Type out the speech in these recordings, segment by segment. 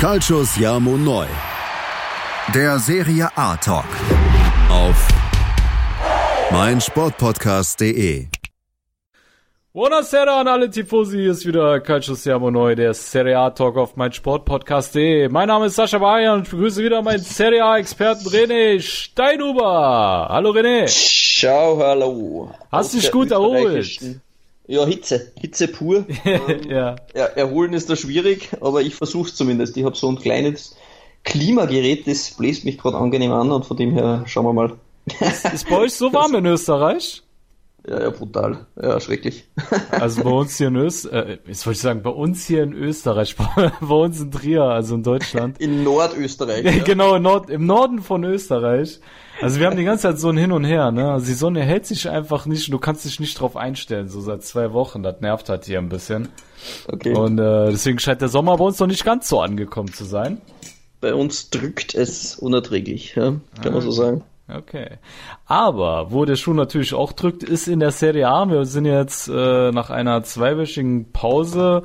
Calcius Jamo Neu. Der Serie A Talk. Auf meinsportpodcast.de. Buonasera an alle Tifosi, hier ist wieder Calcius Jamo Neu, der Serie A Talk auf meinsportpodcast.de. Mein Name ist Sascha Bayer und ich begrüße wieder meinen Serie A Experten René Steinhuber. Hallo René. Ciao, hallo. Hast dich gut erholt? Ja, Hitze. Hitze pur. ähm, ja. Erholen ist da schwierig, aber ich versuch's zumindest. Ich habe so ein kleines Klimagerät, das bläst mich gerade angenehm an und von dem her schauen wir mal. Ist bei euch so warm in Österreich? Ja, ja, brutal. Ja, schrecklich. Also bei uns hier in Österreich, äh, jetzt wollte ich sagen, bei uns hier in Österreich, bei uns in Trier, also in Deutschland. In Nordösterreich. Ja. genau, im, Nord, im Norden von Österreich. Also wir haben die ganze Zeit so ein Hin und Her, ne? Also die Sonne hält sich einfach nicht, du kannst dich nicht drauf einstellen, so seit zwei Wochen. Das nervt halt hier ein bisschen. Okay. Und äh, deswegen scheint der Sommer bei uns noch nicht ganz so angekommen zu sein. Bei uns drückt es unerträglich, ja? kann man so sagen. Okay. Aber wo der Schuh natürlich auch drückt, ist in der Serie A. Wir sind jetzt äh, nach einer zweiwöchigen Pause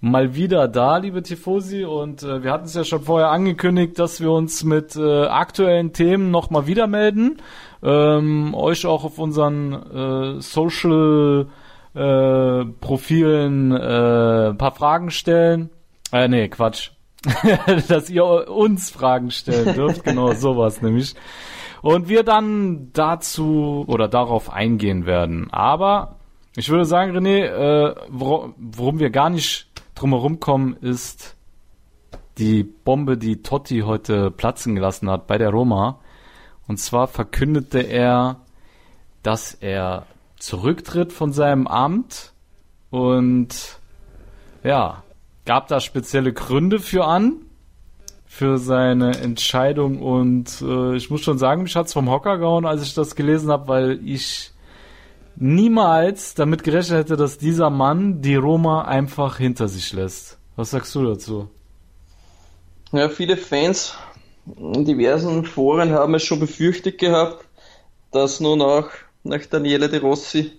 mal wieder da, liebe Tifosi. Und äh, wir hatten es ja schon vorher angekündigt, dass wir uns mit äh, aktuellen Themen nochmal wieder melden. Ähm, euch auch auf unseren äh, Social äh, Profilen äh, ein paar Fragen stellen. Äh, nee, Quatsch. dass ihr uns Fragen stellen dürft. genau, sowas nämlich. Und wir dann dazu oder darauf eingehen werden. Aber ich würde sagen, René, äh, wor worum wir gar nicht drumherum kommen, ist die Bombe, die Totti heute platzen gelassen hat bei der Roma. Und zwar verkündete er, dass er zurücktritt von seinem Amt und ja, gab da spezielle Gründe für an, für seine Entscheidung und äh, ich muss schon sagen, mich hat's vom Hocker gehauen, als ich das gelesen habe, weil ich niemals damit gerechnet hätte, dass dieser Mann die Roma einfach hinter sich lässt. Was sagst du dazu? Ja, viele Fans in diversen Foren haben es schon befürchtet gehabt, dass nun auch nach Daniele De Rossi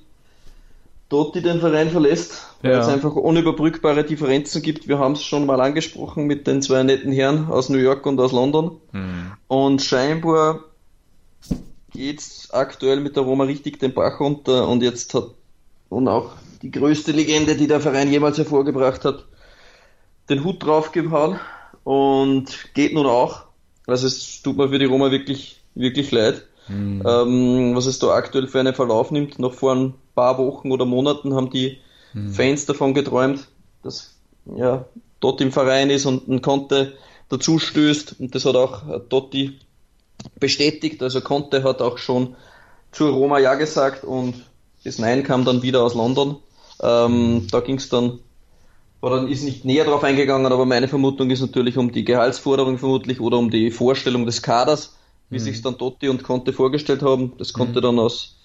Totti den Verein verlässt, weil ja. es einfach unüberbrückbare Differenzen gibt. Wir haben es schon mal angesprochen mit den zwei netten Herren aus New York und aus London. Hm. Und scheinbar geht's aktuell mit der Roma richtig den Bach runter und jetzt hat und auch die größte Legende, die der Verein jemals hervorgebracht hat, den Hut draufgehauen und geht nun auch. Also es tut mir für die Roma wirklich, wirklich leid. Mhm. Ähm, was es da aktuell für einen Verlauf nimmt. Noch vor ein paar Wochen oder Monaten haben die mhm. Fans davon geträumt, dass ja, dort im Verein ist und ein Conte dazu stößt. Und das hat auch Totti bestätigt. Also Conte hat auch schon zur Roma Ja gesagt und das Nein kam dann wieder aus London. Ähm, da ging es dann, war dann ist nicht näher drauf eingegangen, aber meine Vermutung ist natürlich um die Gehaltsforderung vermutlich oder um die Vorstellung des Kaders, wie mhm. sich dann Totti und Conte vorgestellt haben. Das konnte mhm. dann aus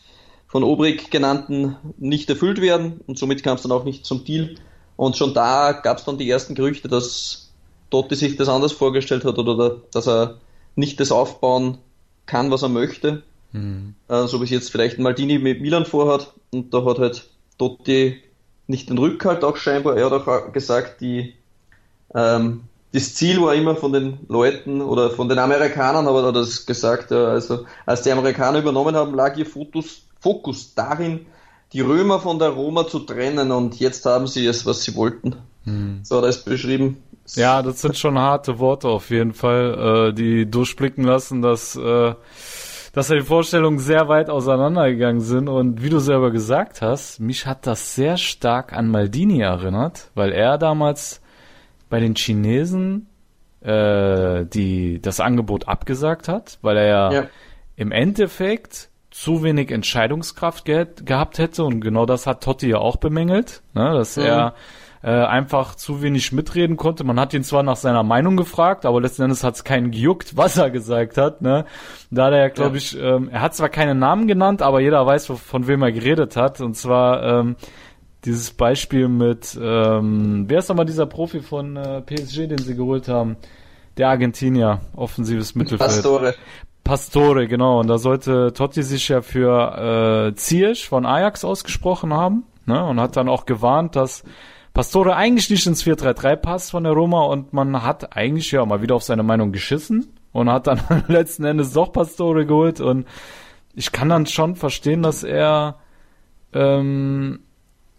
von Obrig genannten nicht erfüllt werden und somit kam es dann auch nicht zum Deal. Und schon da gab es dann die ersten Gerüchte, dass Totti sich das anders vorgestellt hat oder dass er nicht das aufbauen kann, was er möchte. Mhm. Äh, so wie es jetzt vielleicht Maldini mit Milan vorhat. Und da hat halt Totti nicht den Rückhalt auch scheinbar. Er hat auch gesagt, die, ähm, das Ziel war immer von den Leuten oder von den Amerikanern, aber er hat das gesagt, ja, also als die Amerikaner übernommen haben, lag ihr Fokus, Fokus darin, die Römer von der Roma zu trennen und jetzt haben sie es, was sie wollten. Hm. So hat er es beschrieben. Ja, das sind schon harte Worte auf jeden Fall, äh, die durchblicken lassen, dass, äh, dass die Vorstellungen sehr weit auseinandergegangen sind. Und wie du selber gesagt hast, mich hat das sehr stark an Maldini erinnert, weil er damals bei den Chinesen äh, die das Angebot abgesagt hat, weil er ja, ja. im Endeffekt zu wenig Entscheidungskraft ge gehabt hätte und genau das hat Totti ja auch bemängelt, ne, dass mhm. er äh, einfach zu wenig mitreden konnte. Man hat ihn zwar nach seiner Meinung gefragt, aber letzten Endes hat es keinen gejuckt, was er gesagt hat. Ne? Da hat er ja, glaube ich, ähm, er hat zwar keine Namen genannt, aber jeder weiß, von wem er geredet hat. Und zwar ähm, dieses Beispiel mit, ähm, wer ist nochmal dieser Profi von äh, PSG, den sie geholt haben? Der Argentinier, offensives Mittelfeld. Pastore. Pastore, genau. Und da sollte Totti sich ja für äh, Ziyech von Ajax ausgesprochen haben ne? und hat dann auch gewarnt, dass Pastore eigentlich nicht ins 4-3-3 passt von der Roma und man hat eigentlich ja mal wieder auf seine Meinung geschissen und hat dann letzten Endes doch Pastore geholt und ich kann dann schon verstehen, dass er ähm,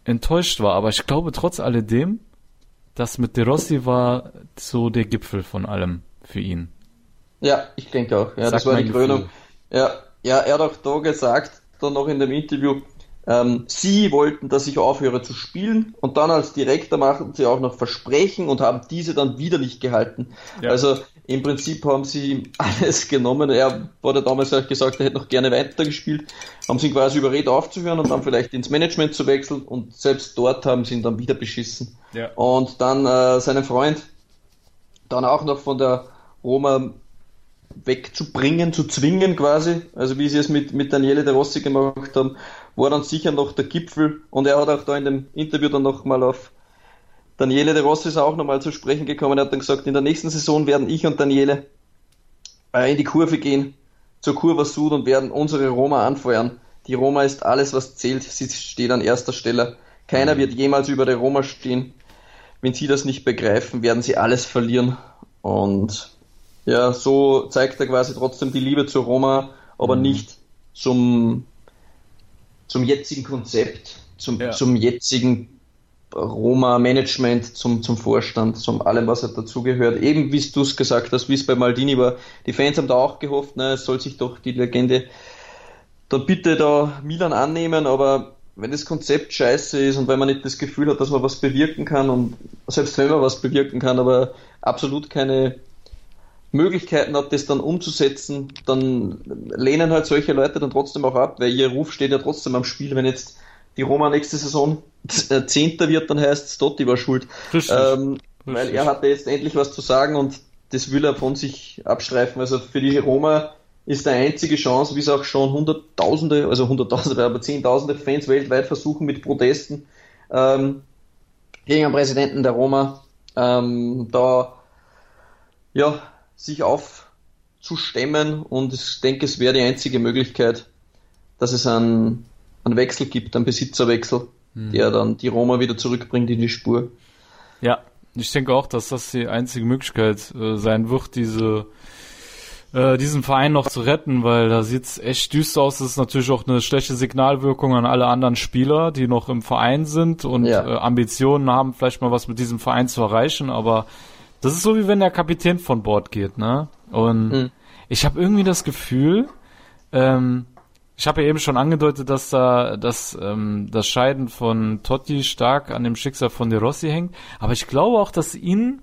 enttäuscht war, aber ich glaube trotz alledem, das mit De Rossi war so der Gipfel von allem für ihn. Ja, ich denke auch. Ja, Sag das war die Krönung. Ja, ja, er hat auch da gesagt, dann noch in dem Interview, ähm, sie wollten, dass ich aufhöre zu spielen und dann als Direktor machten sie auch noch Versprechen und haben diese dann wieder nicht gehalten. Ja. Also im Prinzip haben sie alles genommen. Er wurde damals auch gesagt, er hätte noch gerne weitergespielt, haben sie ihn quasi überredet aufzuhören und dann vielleicht ins Management zu wechseln und selbst dort haben sie ihn dann wieder beschissen. Ja. Und dann äh, seinen Freund dann auch noch von der Roma wegzubringen, zu zwingen quasi, also wie sie es mit, mit Daniele De Rossi gemacht haben, war dann sicher noch der Gipfel und er hat auch da in dem Interview dann nochmal auf Daniele De Rossi ist auch nochmal zu sprechen gekommen, er hat dann gesagt, in der nächsten Saison werden ich und Daniele äh, in die Kurve gehen, zur Kurva Sud und werden unsere Roma anfeuern. Die Roma ist alles, was zählt, sie steht an erster Stelle. Keiner wird jemals über der Roma stehen. Wenn sie das nicht begreifen, werden sie alles verlieren. Und ja, so zeigt er quasi trotzdem die Liebe zur Roma, aber mhm. nicht zum, zum jetzigen Konzept, zum, ja. zum jetzigen Roma-Management, zum, zum Vorstand, zum allem, was halt dazugehört. Eben wie du es gesagt hast, wie es bei Maldini war. Die Fans haben da auch gehofft, ne, es soll sich doch die Legende dann bitte da Milan annehmen, aber wenn das Konzept scheiße ist und wenn man nicht das Gefühl hat, dass man was bewirken kann und selbst wenn man was bewirken kann, aber absolut keine Möglichkeiten hat, das dann umzusetzen, dann lehnen halt solche Leute dann trotzdem auch ab, weil ihr Ruf steht ja trotzdem am Spiel. Wenn jetzt die Roma nächste Saison äh, Zehnter wird, dann heißt es, Dotti war schuld. Ähm, weil er hatte jetzt endlich was zu sagen und das will er von sich abstreifen. Also für die Roma ist der einzige Chance, wie es auch schon Hunderttausende, also Hunderttausende, aber Zehntausende Fans weltweit versuchen mit Protesten ähm, gegen den Präsidenten der Roma, ähm, da ja, sich aufzustemmen und ich denke, es wäre die einzige Möglichkeit, dass es einen, einen Wechsel gibt, einen Besitzerwechsel, hm. der dann die Roma wieder zurückbringt in die Spur. Ja, ich denke auch, dass das die einzige Möglichkeit äh, sein wird, diese äh, diesen Verein noch zu retten, weil da sieht's echt düster aus. Das ist natürlich auch eine schlechte Signalwirkung an alle anderen Spieler, die noch im Verein sind und ja. äh, Ambitionen haben, vielleicht mal was mit diesem Verein zu erreichen, aber das ist so wie wenn der Kapitän von Bord geht, ne? Und mhm. ich habe irgendwie das Gefühl, ähm, ich habe ja eben schon angedeutet, dass da dass, ähm, das Scheiden von Totti stark an dem Schicksal von De Rossi hängt, aber ich glaube auch, dass ihn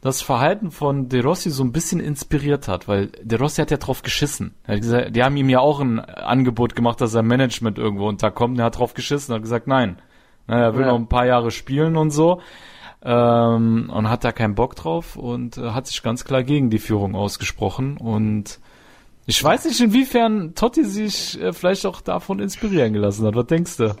das Verhalten von De Rossi so ein bisschen inspiriert hat, weil De Rossi hat ja drauf geschissen. Er hat gesagt, die haben ihm ja auch ein Angebot gemacht, dass er Management irgendwo unterkommt. Er hat drauf geschissen und hat gesagt, nein. Na, er will ja. noch ein paar Jahre spielen und so ähm, und hat da keinen Bock drauf und äh, hat sich ganz klar gegen die Führung ausgesprochen und ich weiß nicht, inwiefern Totti sich äh, vielleicht auch davon inspirieren gelassen hat. Was denkst du?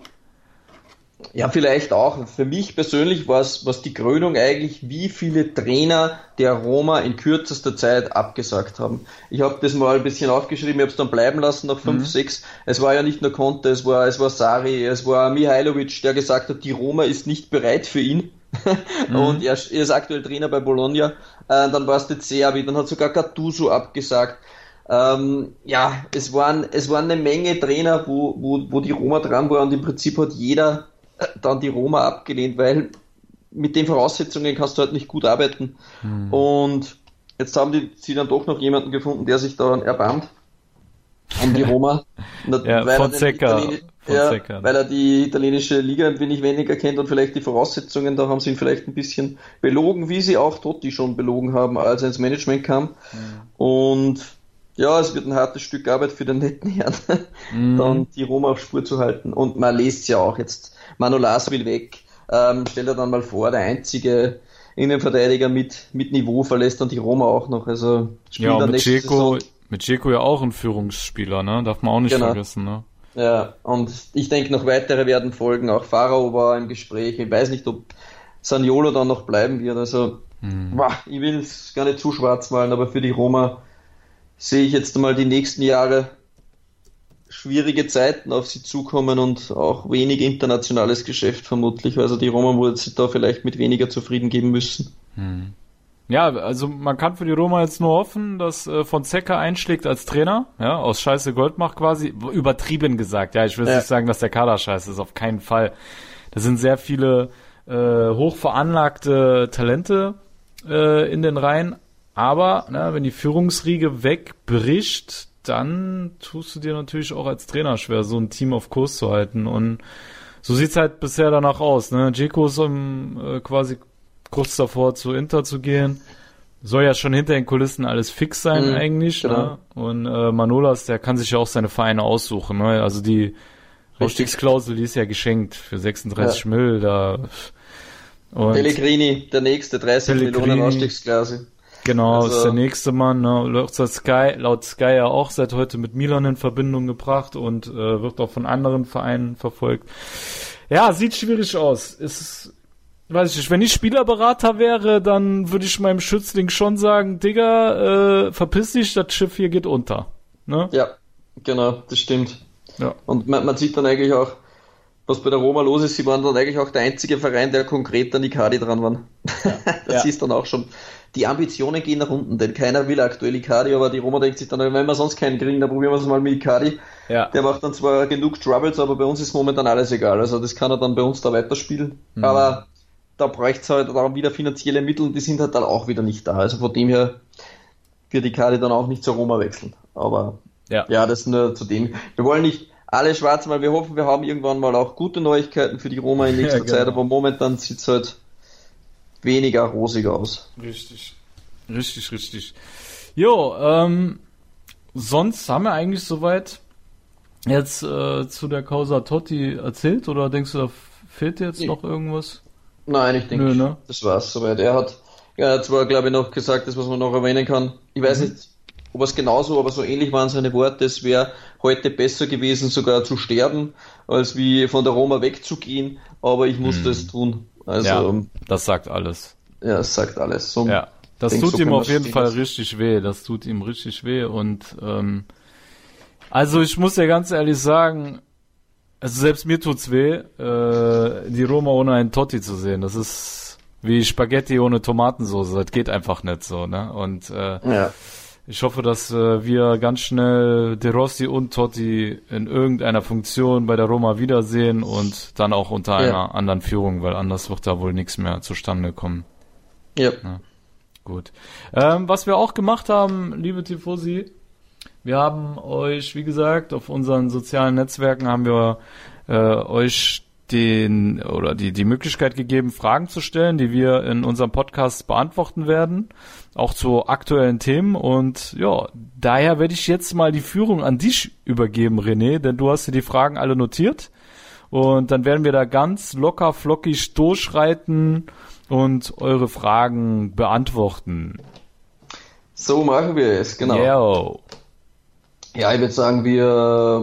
Ja, vielleicht auch. Für mich persönlich war es was die Krönung eigentlich, wie viele Trainer der Roma in kürzester Zeit abgesagt haben. Ich habe das mal ein bisschen aufgeschrieben, ich habe es dann bleiben lassen nach 5, 6. Mhm. Es war ja nicht nur Conte, es war, es war Sari, es war Mihailovic, der gesagt hat, die Roma ist nicht bereit für ihn. mhm. Und er, er, ist aktuell Trainer bei Bologna. Äh, dann war es der Cervi, dann hat sogar Gattuso abgesagt. Ähm, ja, es waren, es waren eine Menge Trainer, wo, wo, wo die Roma dran war und im Prinzip hat jeder äh, dann die Roma abgelehnt, weil mit den Voraussetzungen kannst du halt nicht gut arbeiten. Mhm. Und jetzt haben die, sie dann doch noch jemanden gefunden, der sich daran erbarmt. Um die Roma. ja, Fonseca. Ja, weil er die italienische Liga ein wenig weniger kennt und vielleicht die Voraussetzungen, da haben sie ihn vielleicht ein bisschen belogen, wie sie auch Totti schon belogen haben, als er ins Management kam. Mhm. Und ja, es wird ein hartes Stück Arbeit für den netten Herrn, mhm. dann die Roma auf Spur zu halten. Und man liest ja auch jetzt, Manolas will weg. Ähm, stell dir dann mal vor, der einzige Innenverteidiger mit, mit Niveau verlässt dann die Roma auch noch. Also spielt ja, dann mit Ceco, mit Ceco ja auch ein Führungsspieler, ne? Darf man auch nicht genau. vergessen, ne? Ja, und ich denke, noch weitere werden folgen. Auch Pharao war im Gespräch. Ich weiß nicht, ob Saniolo dann noch bleiben wird. Also, hm. boah, ich will es gar nicht zu schwarz malen, aber für die Roma sehe ich jetzt mal die nächsten Jahre schwierige Zeiten auf sie zukommen und auch wenig internationales Geschäft vermutlich. Also die Roma würde sich da vielleicht mit weniger zufrieden geben müssen. Hm. Ja, also man kann für die Roma jetzt nur hoffen, dass äh, Fonseca einschlägt als Trainer, ja, aus Scheiße Gold macht quasi, übertrieben gesagt. Ja, ich will ja. nicht sagen, dass der Kader scheiße ist, auf keinen Fall. Da sind sehr viele äh, hochveranlagte Talente äh, in den Reihen, aber ne, wenn die Führungsriege wegbricht, dann tust du dir natürlich auch als Trainer schwer, so ein Team auf Kurs zu halten. Und so sieht's halt bisher danach aus. Ne? Jeko ist um, äh, quasi kurz davor zu Inter zu gehen. Soll ja schon hinter den Kulissen alles fix sein mhm, eigentlich. Genau. Ne? Und äh, Manolas, der kann sich ja auch seine Vereine aussuchen. Ne? Also die Ausstiegsklausel, die ist ja geschenkt für 36 ja. Mill. Da, und Pellegrini, der nächste, 30 Pellegrini, Millionen Ausstiegsklausel. Genau, also, ist der nächste Mann. Ne? Laut Sky, laut Sky ja auch seit heute mit Milan in Verbindung gebracht und äh, wird auch von anderen Vereinen verfolgt. Ja, sieht schwierig aus. Ist weiß ich nicht, wenn ich Spielerberater wäre, dann würde ich meinem Schützling schon sagen, Digga, äh, verpiss dich, das Schiff hier geht unter. Ne? Ja, genau, das stimmt. Ja. Und man, man sieht dann eigentlich auch, was bei der Roma los ist, sie waren dann eigentlich auch der einzige Verein, der konkret an Icardi dran war. Ja. das ja. ist dann auch schon. Die Ambitionen gehen nach unten, denn keiner will aktuell Icardi, aber die Roma denkt sich dann, wenn wir sonst keinen kriegen, dann probieren wir es mal mit Icardi. Ja. Der macht dann zwar genug Troubles, aber bei uns ist momentan alles egal. Also das kann er dann bei uns da weiterspielen. Mhm. Aber da bräuchte es halt auch wieder finanzielle Mittel und die sind halt dann auch wieder nicht da. Also von dem her wird die Karte dann auch nicht zur Roma wechseln. Aber ja, ja das nur zu dem. Wir wollen nicht alle schwarz, weil wir hoffen, wir haben irgendwann mal auch gute Neuigkeiten für die Roma in nächster ja, genau. Zeit, aber momentan sieht es halt weniger rosig aus. Richtig. Richtig, richtig. Jo, ähm, sonst haben wir eigentlich soweit jetzt äh, zu der Causa Totti erzählt oder denkst du, da fehlt dir jetzt nee. noch irgendwas? Nein, ich denke, ne? das war's soweit. Er hat ja, zwar, glaube ich, noch gesagt, das was man noch erwähnen kann. Ich weiß mhm. nicht, ob es genauso, aber so ähnlich waren seine Worte. Es wäre heute besser gewesen, sogar zu sterben, als wie von der Roma wegzugehen. Aber ich musste mhm. es tun. Also, ja, das sagt alles. Ja, das sagt alles. So, ja, das denk, tut so ihm auf jeden Fall das. richtig weh. Das tut ihm richtig weh. Und ähm, also ich muss ja ganz ehrlich sagen, also selbst mir tut's weh, äh, die Roma ohne einen Totti zu sehen. Das ist wie Spaghetti ohne Tomatensauce. Das geht einfach nicht so, ne? Und äh, ja. ich hoffe, dass äh, wir ganz schnell De Rossi und Totti in irgendeiner Funktion bei der Roma wiedersehen und dann auch unter ja. einer anderen Führung, weil anders wird da wohl nichts mehr zustande kommen. Ja. ja. Gut. Ähm, was wir auch gemacht haben, liebe Tifosi, wir haben euch, wie gesagt, auf unseren sozialen Netzwerken haben wir äh, euch den oder die die Möglichkeit gegeben, Fragen zu stellen, die wir in unserem Podcast beantworten werden, auch zu aktuellen Themen. Und ja, daher werde ich jetzt mal die Führung an dich übergeben, René, denn du hast dir die Fragen alle notiert. Und dann werden wir da ganz locker flockig durchreiten und eure Fragen beantworten. So machen wir es, genau. Yo. Ja, ich würde sagen, wir,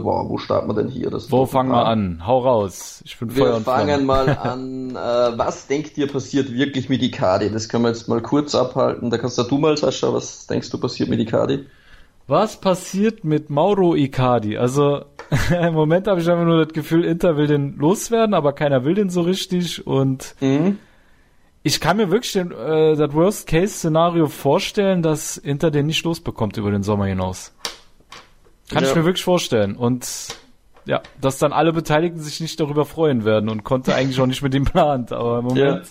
boah, wo starten wir denn hier? Das wo fangen wir an? Hau raus. Ich bin Wir fangen mal an, äh, was denkt ihr passiert wirklich mit Icardi? Das können wir jetzt mal kurz abhalten. Da kannst du mal, Sascha, was denkst du passiert mit Icardi? Was passiert mit Mauro Icardi? Also, im Moment habe ich einfach nur das Gefühl, Inter will den loswerden, aber keiner will den so richtig und mhm. ich kann mir wirklich den, äh, das Worst-Case-Szenario vorstellen, dass Inter den nicht losbekommt über den Sommer hinaus. Kann ja. ich mir wirklich vorstellen. Und ja, dass dann alle Beteiligten sich nicht darüber freuen werden und konnte eigentlich auch nicht mit dem planen. Aber im Moment,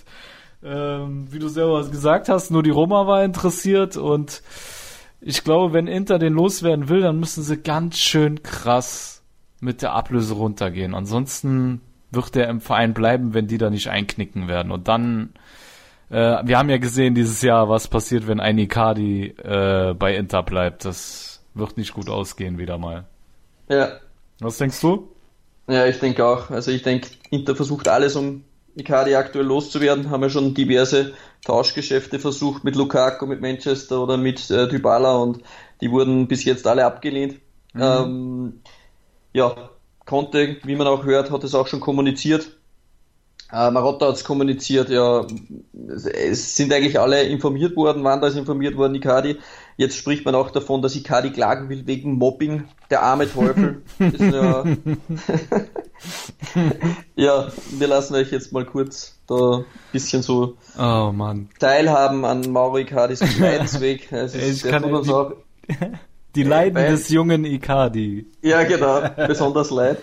ja. ähm, wie du selber gesagt hast, nur die Roma war interessiert und ich glaube, wenn Inter den loswerden will, dann müssen sie ganz schön krass mit der Ablöse runtergehen. Ansonsten wird der im Verein bleiben, wenn die da nicht einknicken werden. Und dann, äh, wir haben ja gesehen dieses Jahr, was passiert, wenn ein Icardi äh, bei Inter bleibt. Das wird nicht gut ausgehen wieder mal. Ja. Was denkst du? Ja, ich denke auch. Also ich denke, Inter versucht alles, um Icardi aktuell loszuwerden. Haben ja schon diverse Tauschgeschäfte versucht mit Lukaku, mit Manchester oder mit äh, Dybala und die wurden bis jetzt alle abgelehnt. Mhm. Ähm, ja, Conte, wie man auch hört, hat es auch schon kommuniziert. Äh, Marotta hat es kommuniziert, ja, es sind eigentlich alle informiert worden, Wanda ist informiert worden, Icardi. Jetzt spricht man auch davon, dass Icardi klagen will wegen Mobbing. Der arme Teufel. ja, ja, wir lassen euch jetzt mal kurz da ein bisschen so oh, teilhaben an Mauro Icardis Leidensweg. Es ist, ich kann uns auch, die Leiden bei, des jungen Icardi. Ja, genau. Besonders leid.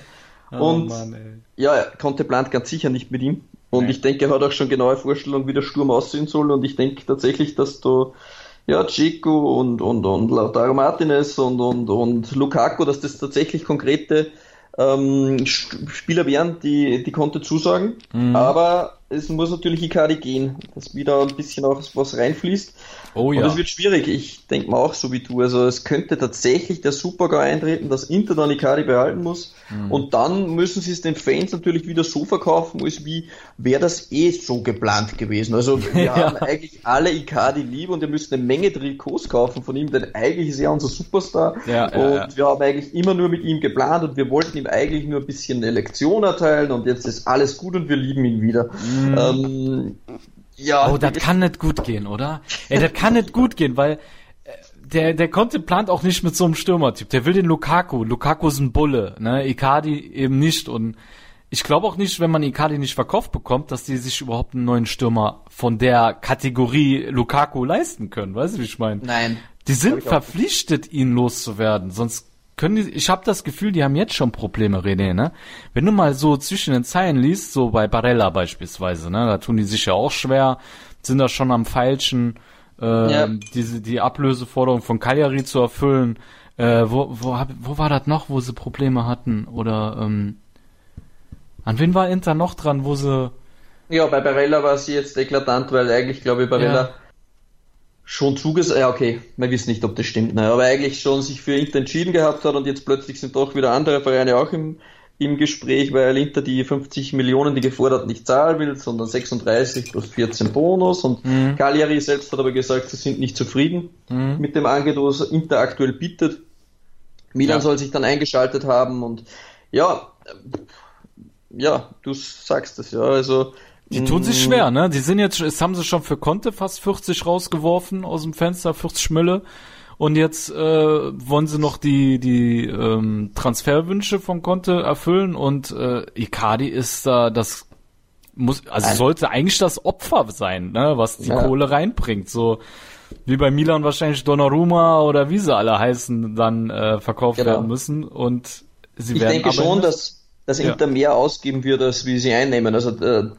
Oh, und Mann, ja, plant ganz sicher nicht mit ihm. Und Nein. ich denke, er hat auch schon genaue Vorstellungen, wie der Sturm aussehen soll. Und ich denke tatsächlich, dass du ja, Chico und, und, und Lautaro Martinez und, und, und Lukaku, dass das tatsächlich konkrete ähm, Spieler wären, die, die konnte zusagen. Mhm. Aber es muss natürlich Icardi gehen, dass wieder ein bisschen auch was reinfließt. Oh ja. Und das wird schwierig. Ich denke mal auch so wie du. Also es könnte tatsächlich der Supergau eintreten, dass Inter dann Icardi behalten muss. Mhm. Und dann müssen sie es den Fans natürlich wieder so verkaufen, als wie wäre das eh so geplant gewesen. Also wir ja. haben eigentlich alle Icardi lieb und wir müssen eine Menge Trikots kaufen von ihm, denn eigentlich ist er unser Superstar. Ja, und ja, wir haben eigentlich immer nur mit ihm geplant und wir wollten ihm eigentlich nur ein bisschen eine Lektion erteilen und jetzt ist alles gut und wir lieben ihn wieder. Mhm. Ähm, ja. Oh, das kann nicht gut gehen, oder? Ey, das kann nicht gut gehen, weil äh, der, der Conte plant auch nicht mit so einem Stürmertyp. Der will den Lukaku. Lukaku ist ein Bulle, ne? Icardi eben nicht. Und ich glaube auch nicht, wenn man Icardi nicht verkauft bekommt, dass die sich überhaupt einen neuen Stürmer von der Kategorie Lukaku leisten können. Weißt du, wie ich meine? Nein. Die sind verpflichtet, ihn loszuwerden. Sonst können die, ich habe das Gefühl, die haben jetzt schon Probleme, René, ne? Wenn du mal so zwischen den Zeilen liest, so bei Barella beispielsweise, ne, da tun die sich ja auch schwer, sind da schon am falschen, äh, ja. diese die Ablöseforderung von Cagliari zu erfüllen. Äh, wo, wo, wo war das noch, wo sie Probleme hatten? Oder ähm, an wen war Inter noch dran, wo sie ja, bei Barella war sie jetzt eklatant, weil eigentlich, glaube ich, Barella ja schon zugesagt, ja okay, wir wissen nicht, ob das stimmt, ne, aber eigentlich schon sich für Inter entschieden gehabt hat und jetzt plötzlich sind doch wieder andere Vereine auch im, im Gespräch, weil Inter die 50 Millionen, die gefordert, nicht zahlen will, sondern 36 plus 14 Bonus und mhm. Cagliari selbst hat aber gesagt, sie sind nicht zufrieden mhm. mit dem Angebot, was Inter aktuell bietet. Milan ja. soll sich dann eingeschaltet haben und ja, ja, du sagst es ja, also die tun sich schwer, ne? Die sind jetzt, jetzt haben sie schon für Conte fast 40 rausgeworfen aus dem Fenster, 40 Mülle. Und jetzt äh, wollen sie noch die die ähm, Transferwünsche von Conte erfüllen und äh, Icardi ist da das muss also sollte eigentlich das Opfer sein, ne, was die ja. Kohle reinbringt, so wie bei Milan wahrscheinlich Donnarumma oder wie sie alle heißen dann äh, verkauft genau. werden müssen und sie ich werden denke schon, dass dass Inter ja. mehr ausgeben wird, als wie sie einnehmen. Also äh,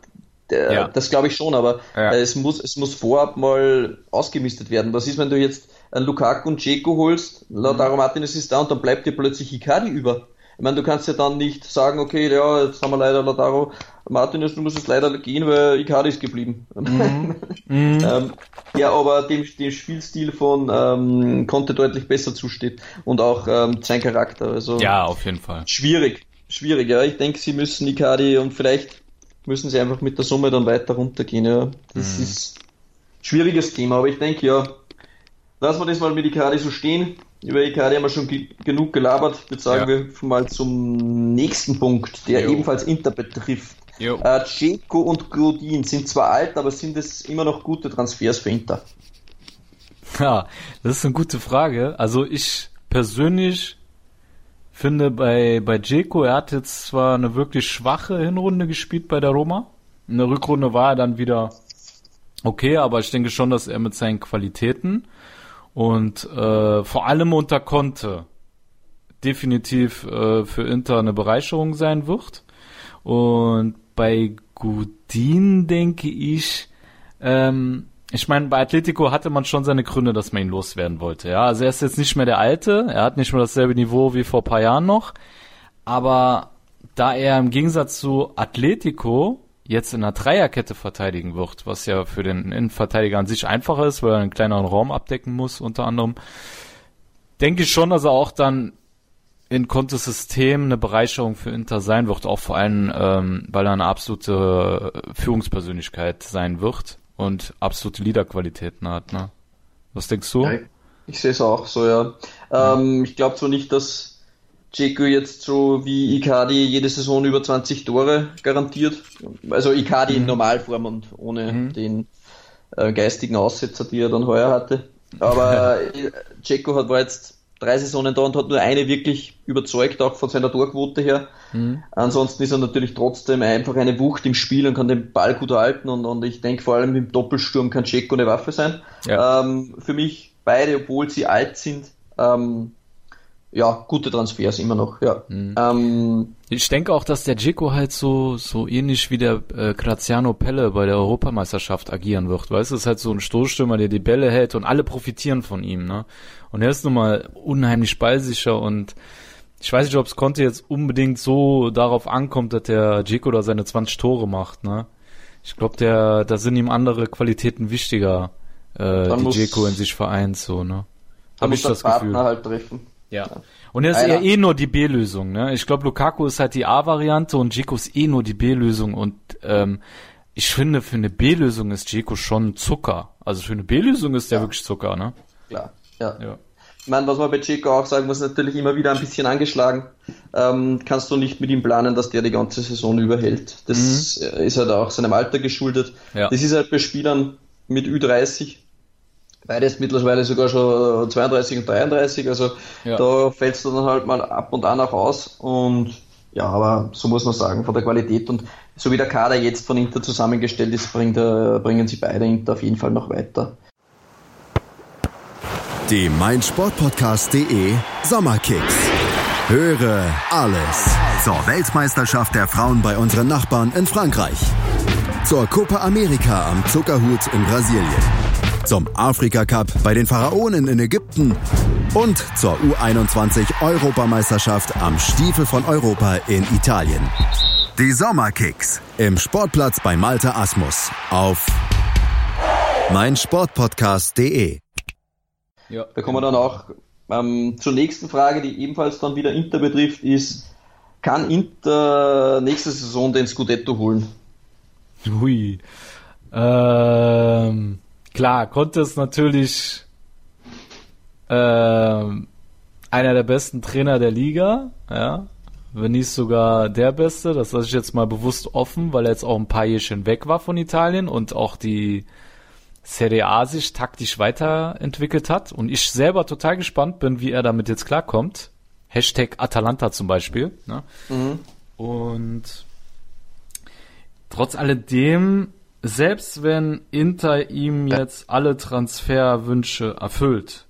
der, ja. Das glaube ich schon, aber ja. äh, es, muss, es muss vorab mal ausgemistet werden. Was ist, wenn du jetzt einen Lukaku und Dzeko holst, Lautaro mhm. Martinez ist da und dann bleibt dir plötzlich Icardi über. Ich meine, du kannst ja dann nicht sagen, okay, ja, jetzt haben wir leider Lautaro Martinez, du musst jetzt leider gehen, weil Icardi ist geblieben. Mhm. mhm. ähm, ja, aber dem, dem Spielstil von ähm, Conte deutlich besser zusteht und auch ähm, sein Charakter. Also ja, auf jeden Fall. Schwierig, schwierig. Ja, ich denke, sie müssen Icardi und vielleicht müssen sie einfach mit der Summe dann weiter runtergehen. Ja. Das mhm. ist ein schwieriges Thema, aber ich denke, ja, lassen wir das mal mit Icardi so stehen. Über Icardi haben wir schon genug gelabert. Jetzt sagen ja. wir mal zum nächsten Punkt, der jo. ebenfalls Inter betrifft. Äh, Ceco und Godin sind zwar alt, aber sind es immer noch gute Transfers für Inter? Ja, das ist eine gute Frage. Also ich persönlich finde bei, bei Jeko, er hat jetzt zwar eine wirklich schwache Hinrunde gespielt bei der Roma. In der Rückrunde war er dann wieder okay, aber ich denke schon, dass er mit seinen Qualitäten und äh, vor allem unter Conte definitiv äh, für Inter eine Bereicherung sein wird. Und bei Gudin denke ich, ähm, ich meine, bei Atletico hatte man schon seine Gründe, dass man ihn loswerden wollte. Ja, also er ist jetzt nicht mehr der Alte, er hat nicht mehr dasselbe Niveau wie vor paar Jahren noch, aber da er im Gegensatz zu Atletico jetzt in einer Dreierkette verteidigen wird, was ja für den Innenverteidiger an sich einfacher ist, weil er einen kleineren Raum abdecken muss, unter anderem, denke ich schon, dass er auch dann in Contes System eine Bereicherung für Inter sein wird, auch vor allem, ähm, weil er eine absolute Führungspersönlichkeit sein wird und absolute Leaderqualitäten hat. Ne? Was denkst du? Ja, ich sehe es auch so, ja. Ähm, ich glaube zwar nicht, dass Jeko jetzt so wie Icardi jede Saison über 20 Tore garantiert. Also Icardi mhm. in Normalform und ohne mhm. den äh, geistigen Aussetzer, die er dann heuer hatte. Aber Ceko hat war jetzt drei Saisonen da und hat nur eine wirklich überzeugt, auch von seiner Torquote her. Mhm. Ansonsten ist er natürlich trotzdem einfach eine Wucht im Spiel und kann den Ball gut halten und, und ich denke vor allem im Doppelsturm kann Ceko eine Waffe sein. Ja. Ähm, für mich beide, obwohl sie alt sind, ähm, ja, gute Transfers immer noch, ja. Mhm. Ähm, ich denke auch, dass der Dzeko halt so, so ähnlich wie der äh, Graziano Pelle bei der Europameisterschaft agieren wird. Weißt du, es ist halt so ein Stoßstürmer, der die Bälle hält und alle profitieren von ihm, ne? Und er ist nun mal unheimlich ballsicher und ich weiß nicht, ob es Conte jetzt unbedingt so darauf ankommt, dass der Dzeko da seine 20 Tore macht, ne? Ich glaube, der, da sind ihm andere Qualitäten wichtiger, äh, die Dzeko in sich vereint, so, ne? Habe ich das Gefühl. halt treffen. Ja. Und er ist ja eh nur die B-Lösung, ne? Ich glaube, Lukaku ist halt die A-Variante und Dzeko ist eh nur die B-Lösung und ähm, ich finde, für eine B-Lösung ist Dzeko schon Zucker. Also für eine B-Lösung ist der ja. wirklich Zucker, ne? Klar, ja. ja. Ich meine, was man bei Dzeko auch sagen muss, natürlich immer wieder ein bisschen angeschlagen. Ähm, kannst du nicht mit ihm planen, dass der die ganze Saison überhält. Das mhm. ist halt auch seinem Alter geschuldet. Ja. Das ist halt bei Spielern mit Ü30 beides mittlerweile sogar schon 32 und 33, also ja. da fällst du dann halt mal ab und an auch aus und ja, aber so muss man sagen, von der Qualität und so wie der Kader jetzt von Inter zusammengestellt ist, bringt, bringen sie beide Inter auf jeden Fall noch weiter. Die meinsportpodcast.de Sommerkicks. Höre alles zur Weltmeisterschaft der Frauen bei unseren Nachbarn in Frankreich. Zur Copa America am Zuckerhut in Brasilien zum Afrika Cup bei den Pharaonen in Ägypten und zur U21 Europameisterschaft am Stiefel von Europa in Italien. Die Sommerkicks im Sportplatz bei Malte Asmus auf meinsportpodcast.de. Ja, da kommen wir dann auch ähm, zur nächsten Frage, die ebenfalls dann wieder Inter betrifft, ist, kann Inter nächste Saison den Scudetto holen? Hui. Ähm, klar, konnte es natürlich äh, einer der besten Trainer der Liga, ja, wenn nicht sogar der beste, das lasse ich jetzt mal bewusst offen, weil er jetzt auch ein paar Jährchen weg war von Italien und auch die Serie A sich taktisch weiterentwickelt hat und ich selber total gespannt bin, wie er damit jetzt klarkommt. Hashtag Atalanta zum Beispiel. Ne? Mhm. Und trotz alledem selbst wenn Inter ihm jetzt alle Transferwünsche erfüllt,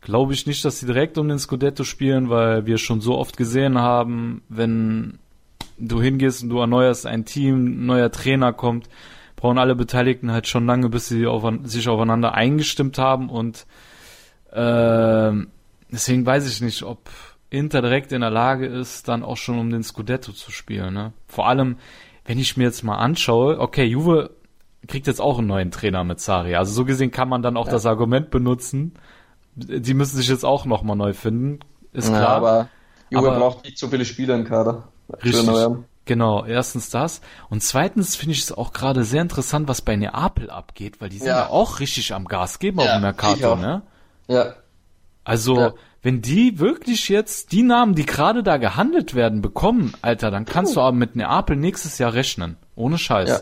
glaube ich nicht, dass sie direkt um den Scudetto spielen, weil wir schon so oft gesehen haben, wenn du hingehst und du erneuerst ein Team, ein neuer Trainer kommt, brauchen alle Beteiligten halt schon lange, bis sie auf, sich aufeinander eingestimmt haben und äh, deswegen weiß ich nicht, ob Inter direkt in der Lage ist, dann auch schon um den Scudetto zu spielen. Ne? Vor allem, wenn ich mir jetzt mal anschaue, okay, Juve kriegt jetzt auch einen neuen Trainer mit Sari. Also so gesehen kann man dann auch ja. das Argument benutzen. Die müssen sich jetzt auch nochmal neu finden. Ist klar. Ja, aber Juve aber, braucht nicht so viele Spieler im Kader. Richtig. Genau, erstens das. Und zweitens finde ich es auch gerade sehr interessant, was bei Neapel abgeht, weil die sind ja, ja auch richtig am Gas geben auf dem Mercato, ne? Ja. Also, wenn die wirklich jetzt die Namen, die gerade da gehandelt werden, bekommen, Alter, dann kannst du aber mit Neapel nächstes Jahr rechnen. Ohne Scheiß. Ja.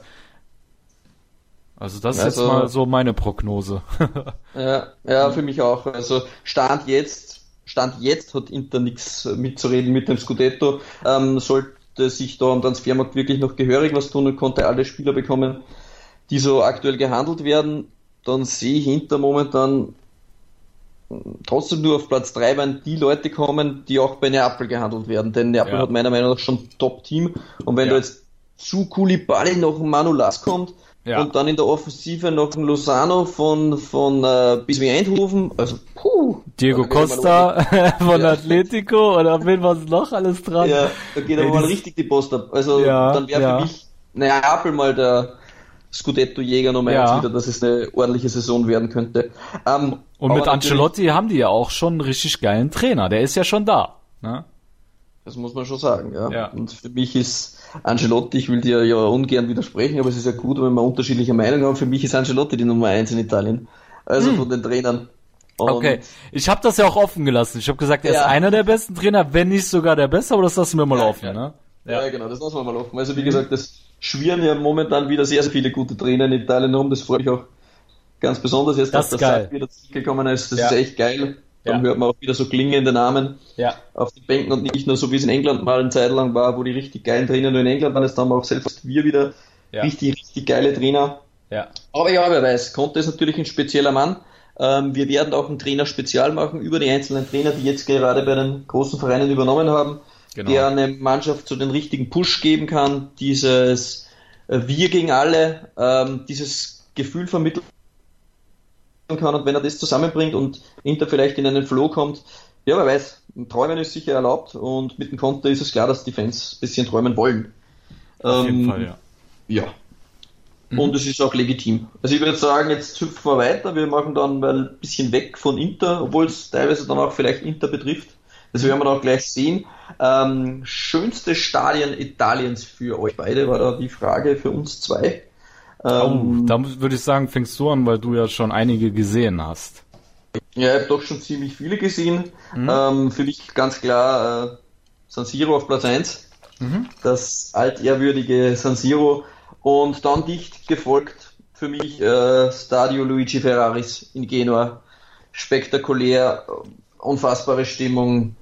Also das ist also, jetzt mal so meine Prognose. ja, ja, für mich auch. Also Stand jetzt, Stand jetzt hat Inter nichts mitzureden mit dem Scudetto. Ähm, sollte sich da am Transfermarkt wirklich noch gehörig was tun und konnte alle Spieler bekommen, die so aktuell gehandelt werden, dann sehe ich Inter momentan trotzdem nur auf Platz 3 werden die Leute kommen, die auch bei Neapel gehandelt werden. Denn Neapel ja. hat meiner Meinung nach schon Top-Team. Und wenn ja. da jetzt zu Koulibaly noch ein Manulas kommt ja. und dann in der Offensive noch ein Lozano von, von äh, bis wie Eindhoven, also puh. Diego Costa von Atletico oder wen was noch alles dran. Ja, da geht aber mal richtig die Post ab. Also dann wäre für mich Neapel mal der Scudetto-Jäger Nummer ja. eins wieder, dass es eine ordentliche Saison werden könnte. Ähm, und mit Ancelotti haben die ja auch schon einen richtig geilen Trainer. Der ist ja schon da. Ne? Das muss man schon sagen, ja. ja. Und für mich ist Ancelotti, ich will dir ja ungern widersprechen, aber es ist ja gut, wenn wir unterschiedliche Meinungen haben. Für mich ist Ancelotti die Nummer eins in Italien. Also hm. von den Trainern. Und okay, ich habe das ja auch offen gelassen. Ich habe gesagt, er ja. ist einer der besten Trainer, wenn nicht sogar der beste, aber das lassen wir mal ja, offen. Ne? Ja. ja, genau, das lassen wir mal offen. Also wie gesagt, das schwirren ja momentan wieder sehr, sehr viele gute Trainer in Italien rum. Das freut mich auch ganz besonders jetzt, das dass der Sack wieder zurückgekommen ist. Das ja. ist echt geil. Dann ja. hört man auch wieder so klingende Namen ja. auf den Bänken und nicht nur so wie es in England mal eine Zeit lang war, wo die richtig geilen Trainer nur in England waren, jetzt haben wir auch selbst wir wieder richtig, richtig geile Trainer. Aber ja, wer weiß, Conte ist natürlich ein spezieller Mann. Ähm, wir werden auch ein Trainer-Spezial machen über die einzelnen Trainer, die jetzt gerade bei den großen Vereinen übernommen haben, genau. der eine Mannschaft zu den richtigen Push geben kann, dieses äh, Wir gegen alle, ähm, dieses Gefühl vermitteln kann und wenn er das zusammenbringt und Inter vielleicht in einen Flow kommt, ja, wer weiß, träumen ist sicher erlaubt und mit dem Conte ist es klar, dass die Fans ein bisschen träumen wollen. Auf jeden Fall, ja. Ja. Und es ist auch legitim. Also ich würde sagen, jetzt hüpfen wir weiter. Wir machen dann mal ein bisschen weg von Inter, obwohl es teilweise dann auch vielleicht Inter betrifft. Das werden wir dann auch gleich sehen. Ähm, schönste Stadien Italiens für euch beide war da die Frage für uns zwei. Ähm, oh, da würde ich sagen, fängst du an, weil du ja schon einige gesehen hast. Ja, ich habe doch schon ziemlich viele gesehen. Mhm. Ähm, für mich ganz klar äh, San Siro auf Platz 1. Mhm. Das altehrwürdige San Siro. Und dann dicht gefolgt für mich äh, Stadio Luigi Ferraris in Genua. Spektakulär, unfassbare Stimmung.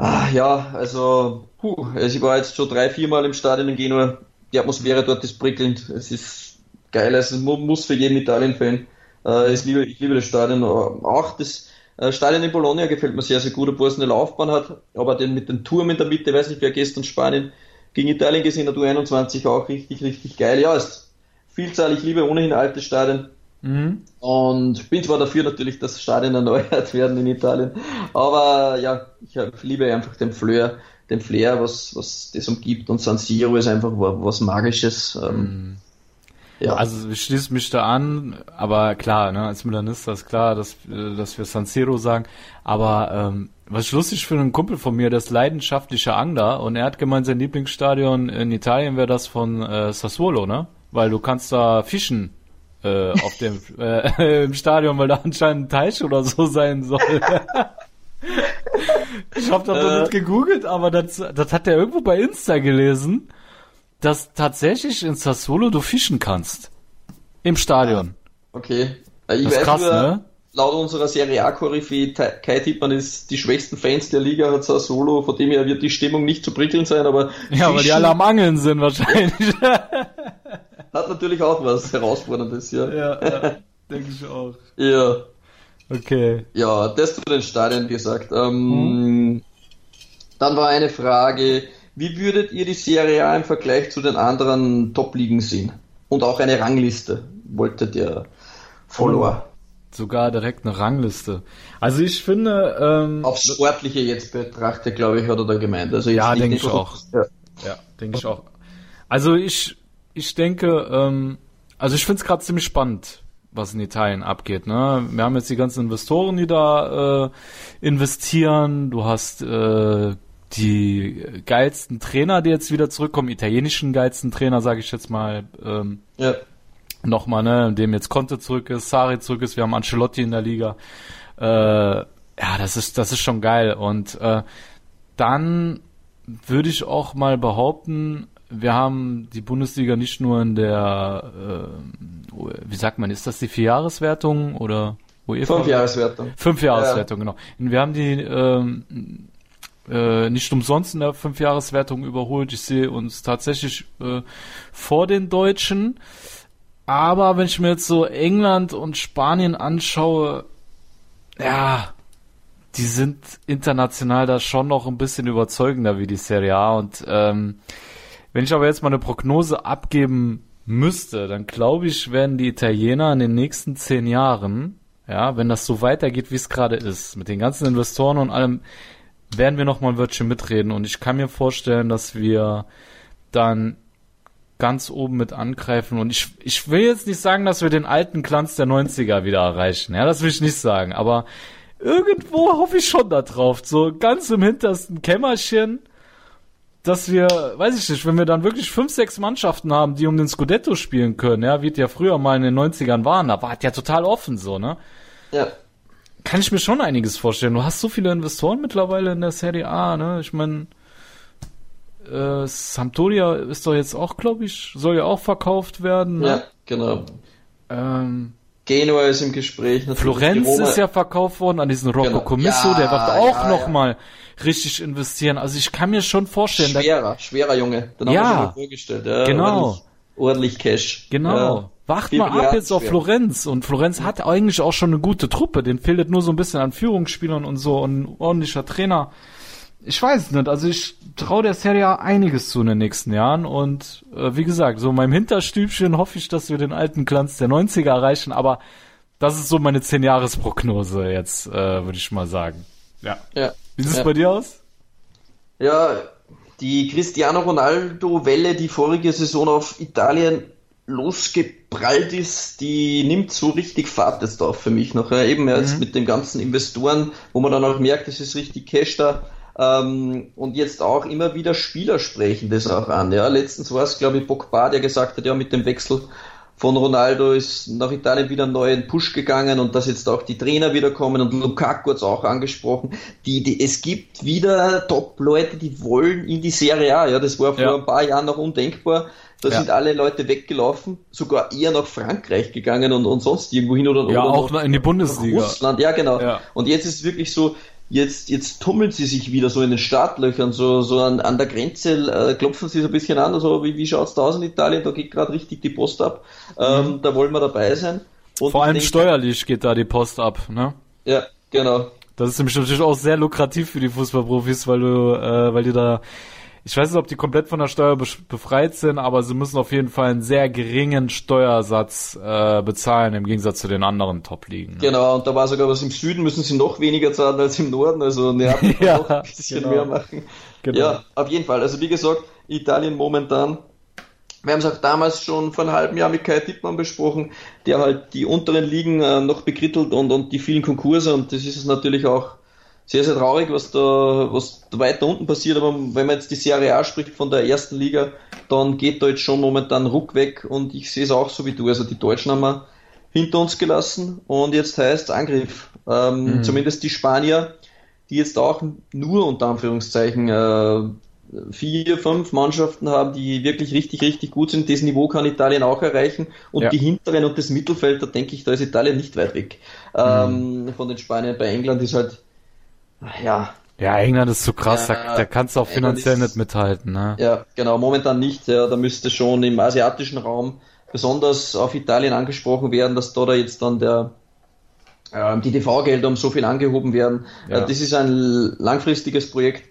Ah, ja, also, puh, also ich war jetzt schon drei, vier Mal im Stadion in Genua. Die Atmosphäre dort ist prickelnd. Es ist geil. Also, es muss für jeden Italien-Fan. Äh, ich, liebe, ich liebe das Stadion. Auch das äh, Stadion in Bologna gefällt mir sehr, sehr gut, obwohl es eine Laufbahn hat. Aber den mit dem Turm in der Mitte, weiß nicht, wer gestern Spanien gegen Italien gesehen hat, U21 auch richtig, richtig geil. Ja, ist Vielzahl, ich liebe ohnehin alte Stadien. Mhm. Und bin zwar dafür natürlich, dass Stadien erneuert werden in Italien, aber ja, ich liebe einfach den Fleur, den Flair, was, was das umgibt und San Siro ist einfach was Magisches. Ähm, mhm. Ja. Also ich schließe mich da an, aber klar, ne, als Milanista ist klar, dass, dass wir San Siro sagen, aber ähm, was ich lustig für einen Kumpel von mir, der ist leidenschaftlicher Angler und er hat gemeint, sein Lieblingsstadion in Italien wäre das von äh, Sassuolo, ne? Weil du kannst da fischen äh, auf dem äh, im Stadion, weil da anscheinend ein Teich oder so sein soll. ich habe das äh. nicht gegoogelt, aber das, das hat er irgendwo bei Insta gelesen, dass tatsächlich in Sassuolo du fischen kannst. Im Stadion. Okay. Ich das ist krass, nur, ne? laut unserer Serie A-Koryphäe Kai Tippmann ist die schwächsten Fans der Liga, hat zwar Solo, von dem her wird die Stimmung nicht zu prickelnd sein, aber... Ja, weil die alle am Angeln sind wahrscheinlich. hat natürlich auch was Herausforderndes, ja. Ja, ja denke ich auch. Ja. Okay. Ja, das zu den Stadien gesagt. Ähm, mhm. Dann war eine Frage, wie würdet ihr die Serie A im Vergleich zu den anderen Top-Ligen sehen? Und auch eine Rangliste wollte der Follower. Sogar direkt eine Rangliste. Also ich finde... Ähm, Aufs Sportliche jetzt betrachtet, glaube ich, hat er da gemeint. Also ja, denke ich auch. Ja, ja denke ich auch. Also ich, ich denke, ähm, also ich finde es gerade ziemlich spannend, was in Italien abgeht. Ne? Wir haben jetzt die ganzen Investoren, die da äh, investieren. Du hast äh, die geilsten Trainer, die jetzt wieder zurückkommen, italienischen geilsten Trainer, sage ich jetzt mal. Ähm, ja nochmal, ne, dem jetzt Conte zurück ist, Sari zurück ist, wir haben Ancelotti in der Liga. Äh, ja, das ist, das ist schon geil. Und äh, dann würde ich auch mal behaupten, wir haben die Bundesliga nicht nur in der, äh, wie sagt man, ist das die Vierjahreswertung oder UEFA? Fünfjahreswertung. Fünfjahreswertung, ja. genau. Und wir haben die ähm, äh, nicht umsonst in der Fünfjahreswertung überholt. Ich sehe uns tatsächlich äh, vor den Deutschen. Aber wenn ich mir jetzt so England und Spanien anschaue, ja, die sind international da schon noch ein bisschen überzeugender wie die Serie A. Und ähm, wenn ich aber jetzt mal eine Prognose abgeben müsste, dann glaube ich, werden die Italiener in den nächsten zehn Jahren, ja, wenn das so weitergeht, wie es gerade ist, mit den ganzen Investoren und allem, werden wir noch mal ein Wörtchen mitreden. Und ich kann mir vorstellen, dass wir dann ganz oben mit angreifen. Und ich, ich will jetzt nicht sagen, dass wir den alten Glanz der 90er wieder erreichen. Ja, das will ich nicht sagen. Aber irgendwo hoffe ich schon da drauf. So ganz im hintersten Kämmerchen, dass wir, weiß ich nicht, wenn wir dann wirklich fünf, sechs Mannschaften haben, die um den Scudetto spielen können, ja, wie es ja früher mal in den 90ern waren, da war es ja total offen so, ne? Ja. Kann ich mir schon einiges vorstellen. Du hast so viele Investoren mittlerweile in der Serie A, ne? Ich meine, äh, Sampdoria ist doch jetzt auch, glaube ich, soll ja auch verkauft werden. Ne? Ja, genau. Ähm, Genua ist im Gespräch. Florenz ist ja verkauft worden an diesen Rocco genau. Commisso, ja, der wird auch ja, noch mal richtig investieren. Also ich kann mir schon vorstellen. Schwerer, schwerer Junge. Den ja, haben wir schon vorgestellt. Ja, genau. Ordentlich, ordentlich Cash. Genau. Ja. Wacht mal ab jetzt auf Florenz. Und Florenz hat eigentlich auch schon eine gute Truppe. Den fehlt nur so ein bisschen an Führungsspielern und so und ordentlicher Trainer. Ich weiß nicht. Also ich traue der Serie A einiges zu in den nächsten Jahren. Und äh, wie gesagt, so in meinem Hinterstübchen hoffe ich, dass wir den alten Glanz der 90er erreichen. Aber das ist so meine 10-Jahres-Prognose jetzt, äh, würde ich mal sagen. Ja. ja. Wie sieht es ja. bei dir aus? Ja, die Cristiano Ronaldo-Welle, die vorige Saison auf Italien losgeprallt ist, die nimmt so richtig Fahrt jetzt auf für mich noch. Ja. Eben mhm. jetzt mit den ganzen Investoren, wo man dann auch merkt, es ist richtig Cash da. Ähm, und jetzt auch immer wieder Spieler sprechen das auch an. Ja. Letztens war es, glaube ich, Pogba, der gesagt hat, ja, mit dem Wechsel von Ronaldo ist nach Italien wieder einen neuen Push gegangen und dass jetzt auch die Trainer wieder kommen und Lukaku hat es auch angesprochen. Die, die, es gibt wieder Top-Leute, die wollen in die Serie A. Ja, das war vor ja. ein paar Jahren noch undenkbar. Da ja. sind alle Leute weggelaufen, sogar eher nach Frankreich gegangen und, und sonst irgendwo hin oder, ja, oder auch in die Bundesliga. Russland, ja genau. Ja. Und jetzt ist es wirklich so, jetzt, jetzt tummeln sie sich wieder so in den Startlöchern, so, so an, an der Grenze äh, klopfen sie so ein bisschen an, also wie, wie schaut's da aus in Italien? Da geht gerade richtig die Post ab. Ähm, mhm. Da wollen wir dabei sein. Und Vor allem denke, steuerlich geht da die Post ab, ne? Ja, genau. Das ist nämlich natürlich auch sehr lukrativ für die Fußballprofis, weil du, äh, weil die da ich weiß nicht, ob die komplett von der Steuer befreit sind, aber sie müssen auf jeden Fall einen sehr geringen Steuersatz äh, bezahlen im Gegensatz zu den anderen Top-Ligen. Ne? Genau, und da war sogar was im Süden müssen sie noch weniger zahlen als im Norden, also ne, ja, noch ein bisschen genau. mehr machen. Genau. Ja, auf jeden Fall. Also wie gesagt, Italien momentan wir haben es auch damals schon vor einem halben Jahr mit Kai Tippmann besprochen, der halt die unteren Ligen äh, noch bekrittelt und, und die vielen Konkurse und das ist es natürlich auch sehr, sehr traurig, was da, was da weiter unten passiert, aber wenn man jetzt die Serie A spricht von der ersten Liga, dann geht da jetzt schon momentan Ruck weg und ich sehe es auch so wie du. Also die Deutschen haben wir hinter uns gelassen und jetzt heißt Angriff. Ähm, mhm. Zumindest die Spanier, die jetzt auch nur unter Anführungszeichen äh, vier, fünf Mannschaften haben, die wirklich richtig, richtig gut sind. Das Niveau kann Italien auch erreichen. Und ja. die hinteren und das Mittelfeld, da denke ich, da ist Italien nicht weit weg. Mhm. Ähm, von den Spaniern. Bei England ist halt ja. Ja, England ist zu krass, ja, da, da kannst du auch finanziell ist, nicht mithalten. Ne? Ja, genau, momentan nicht. Ja, da müsste schon im asiatischen Raum besonders auf Italien angesprochen werden, dass da, da jetzt dann der äh, die TV-Gelder um so viel angehoben werden. Ja. Äh, das ist ein langfristiges Projekt,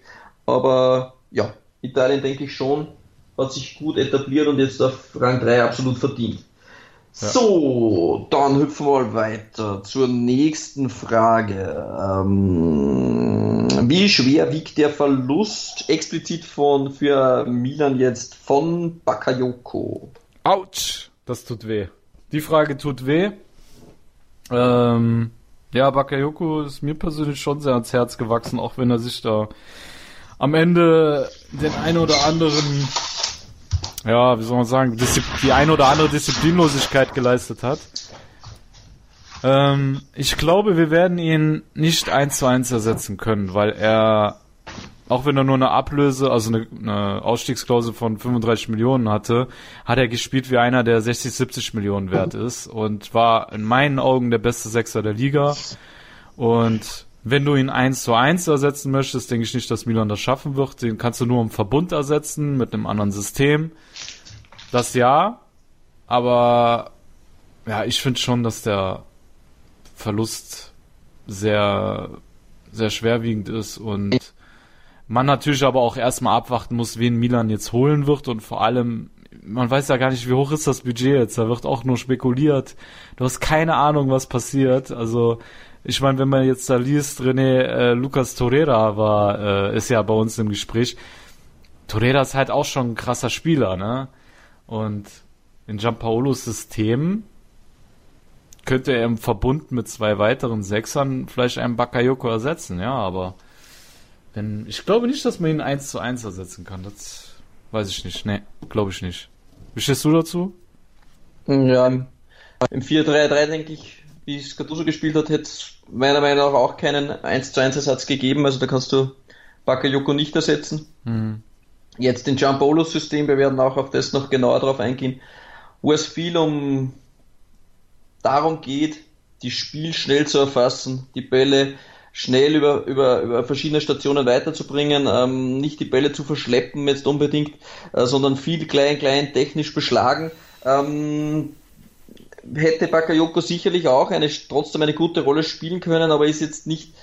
aber ja, Italien denke ich schon, hat sich gut etabliert und jetzt auf Rang 3 absolut verdient. So, dann hüpfen wir mal weiter zur nächsten Frage. Ähm, wie schwer wiegt der Verlust explizit von für Milan jetzt von Bakayoko? Autsch, das tut weh. Die Frage tut weh. Ähm, ja, Bakayoko ist mir persönlich schon sehr ans Herz gewachsen, auch wenn er sich da am Ende den ein oder anderen ja, wie soll man sagen, die ein oder andere Disziplinlosigkeit geleistet hat. Ähm, ich glaube, wir werden ihn nicht eins zu eins ersetzen können, weil er, auch wenn er nur eine Ablöse, also eine, eine Ausstiegsklausel von 35 Millionen hatte, hat er gespielt wie einer, der 60, 70 Millionen wert ist und war in meinen Augen der beste Sechser der Liga. Und wenn du ihn eins zu eins ersetzen möchtest, denke ich nicht, dass Milan das schaffen wird. Den kannst du nur im Verbund ersetzen mit einem anderen System. Das ja, aber ja, ich finde schon, dass der Verlust sehr, sehr schwerwiegend ist und man natürlich aber auch erstmal abwarten muss, wen Milan jetzt holen wird und vor allem, man weiß ja gar nicht, wie hoch ist das Budget jetzt, da wird auch nur spekuliert. Du hast keine Ahnung, was passiert. Also ich meine, wenn man jetzt da liest, René äh, Lucas Torreira war, äh, ist ja bei uns im Gespräch. Torreira ist halt auch schon ein krasser Spieler, ne? Und in Giampaolos System könnte er im Verbund mit zwei weiteren Sechsern vielleicht einen Bakayoko ersetzen, ja, aber wenn, ich glaube nicht, dass man ihn eins zu eins ersetzen kann. Das weiß ich nicht. Nee, glaube ich nicht. Wie stehst du dazu? Ja, im 4-3-3 denke ich, wie es Gattuso gespielt hat, hätte es meiner Meinung nach auch keinen 1 zu 1 Ersatz gegeben. Also da kannst du Bakayoko nicht ersetzen. Mhm. Jetzt den Jump-Bolo-System, wir werden auch auf das noch genauer drauf eingehen, wo es viel um darum geht, die Spiel schnell zu erfassen, die Bälle schnell über, über, über verschiedene Stationen weiterzubringen, ähm, nicht die Bälle zu verschleppen jetzt unbedingt, äh, sondern viel klein, klein technisch beschlagen. Ähm, hätte Bakayoko sicherlich auch eine, trotzdem eine gute Rolle spielen können, aber ist jetzt nicht,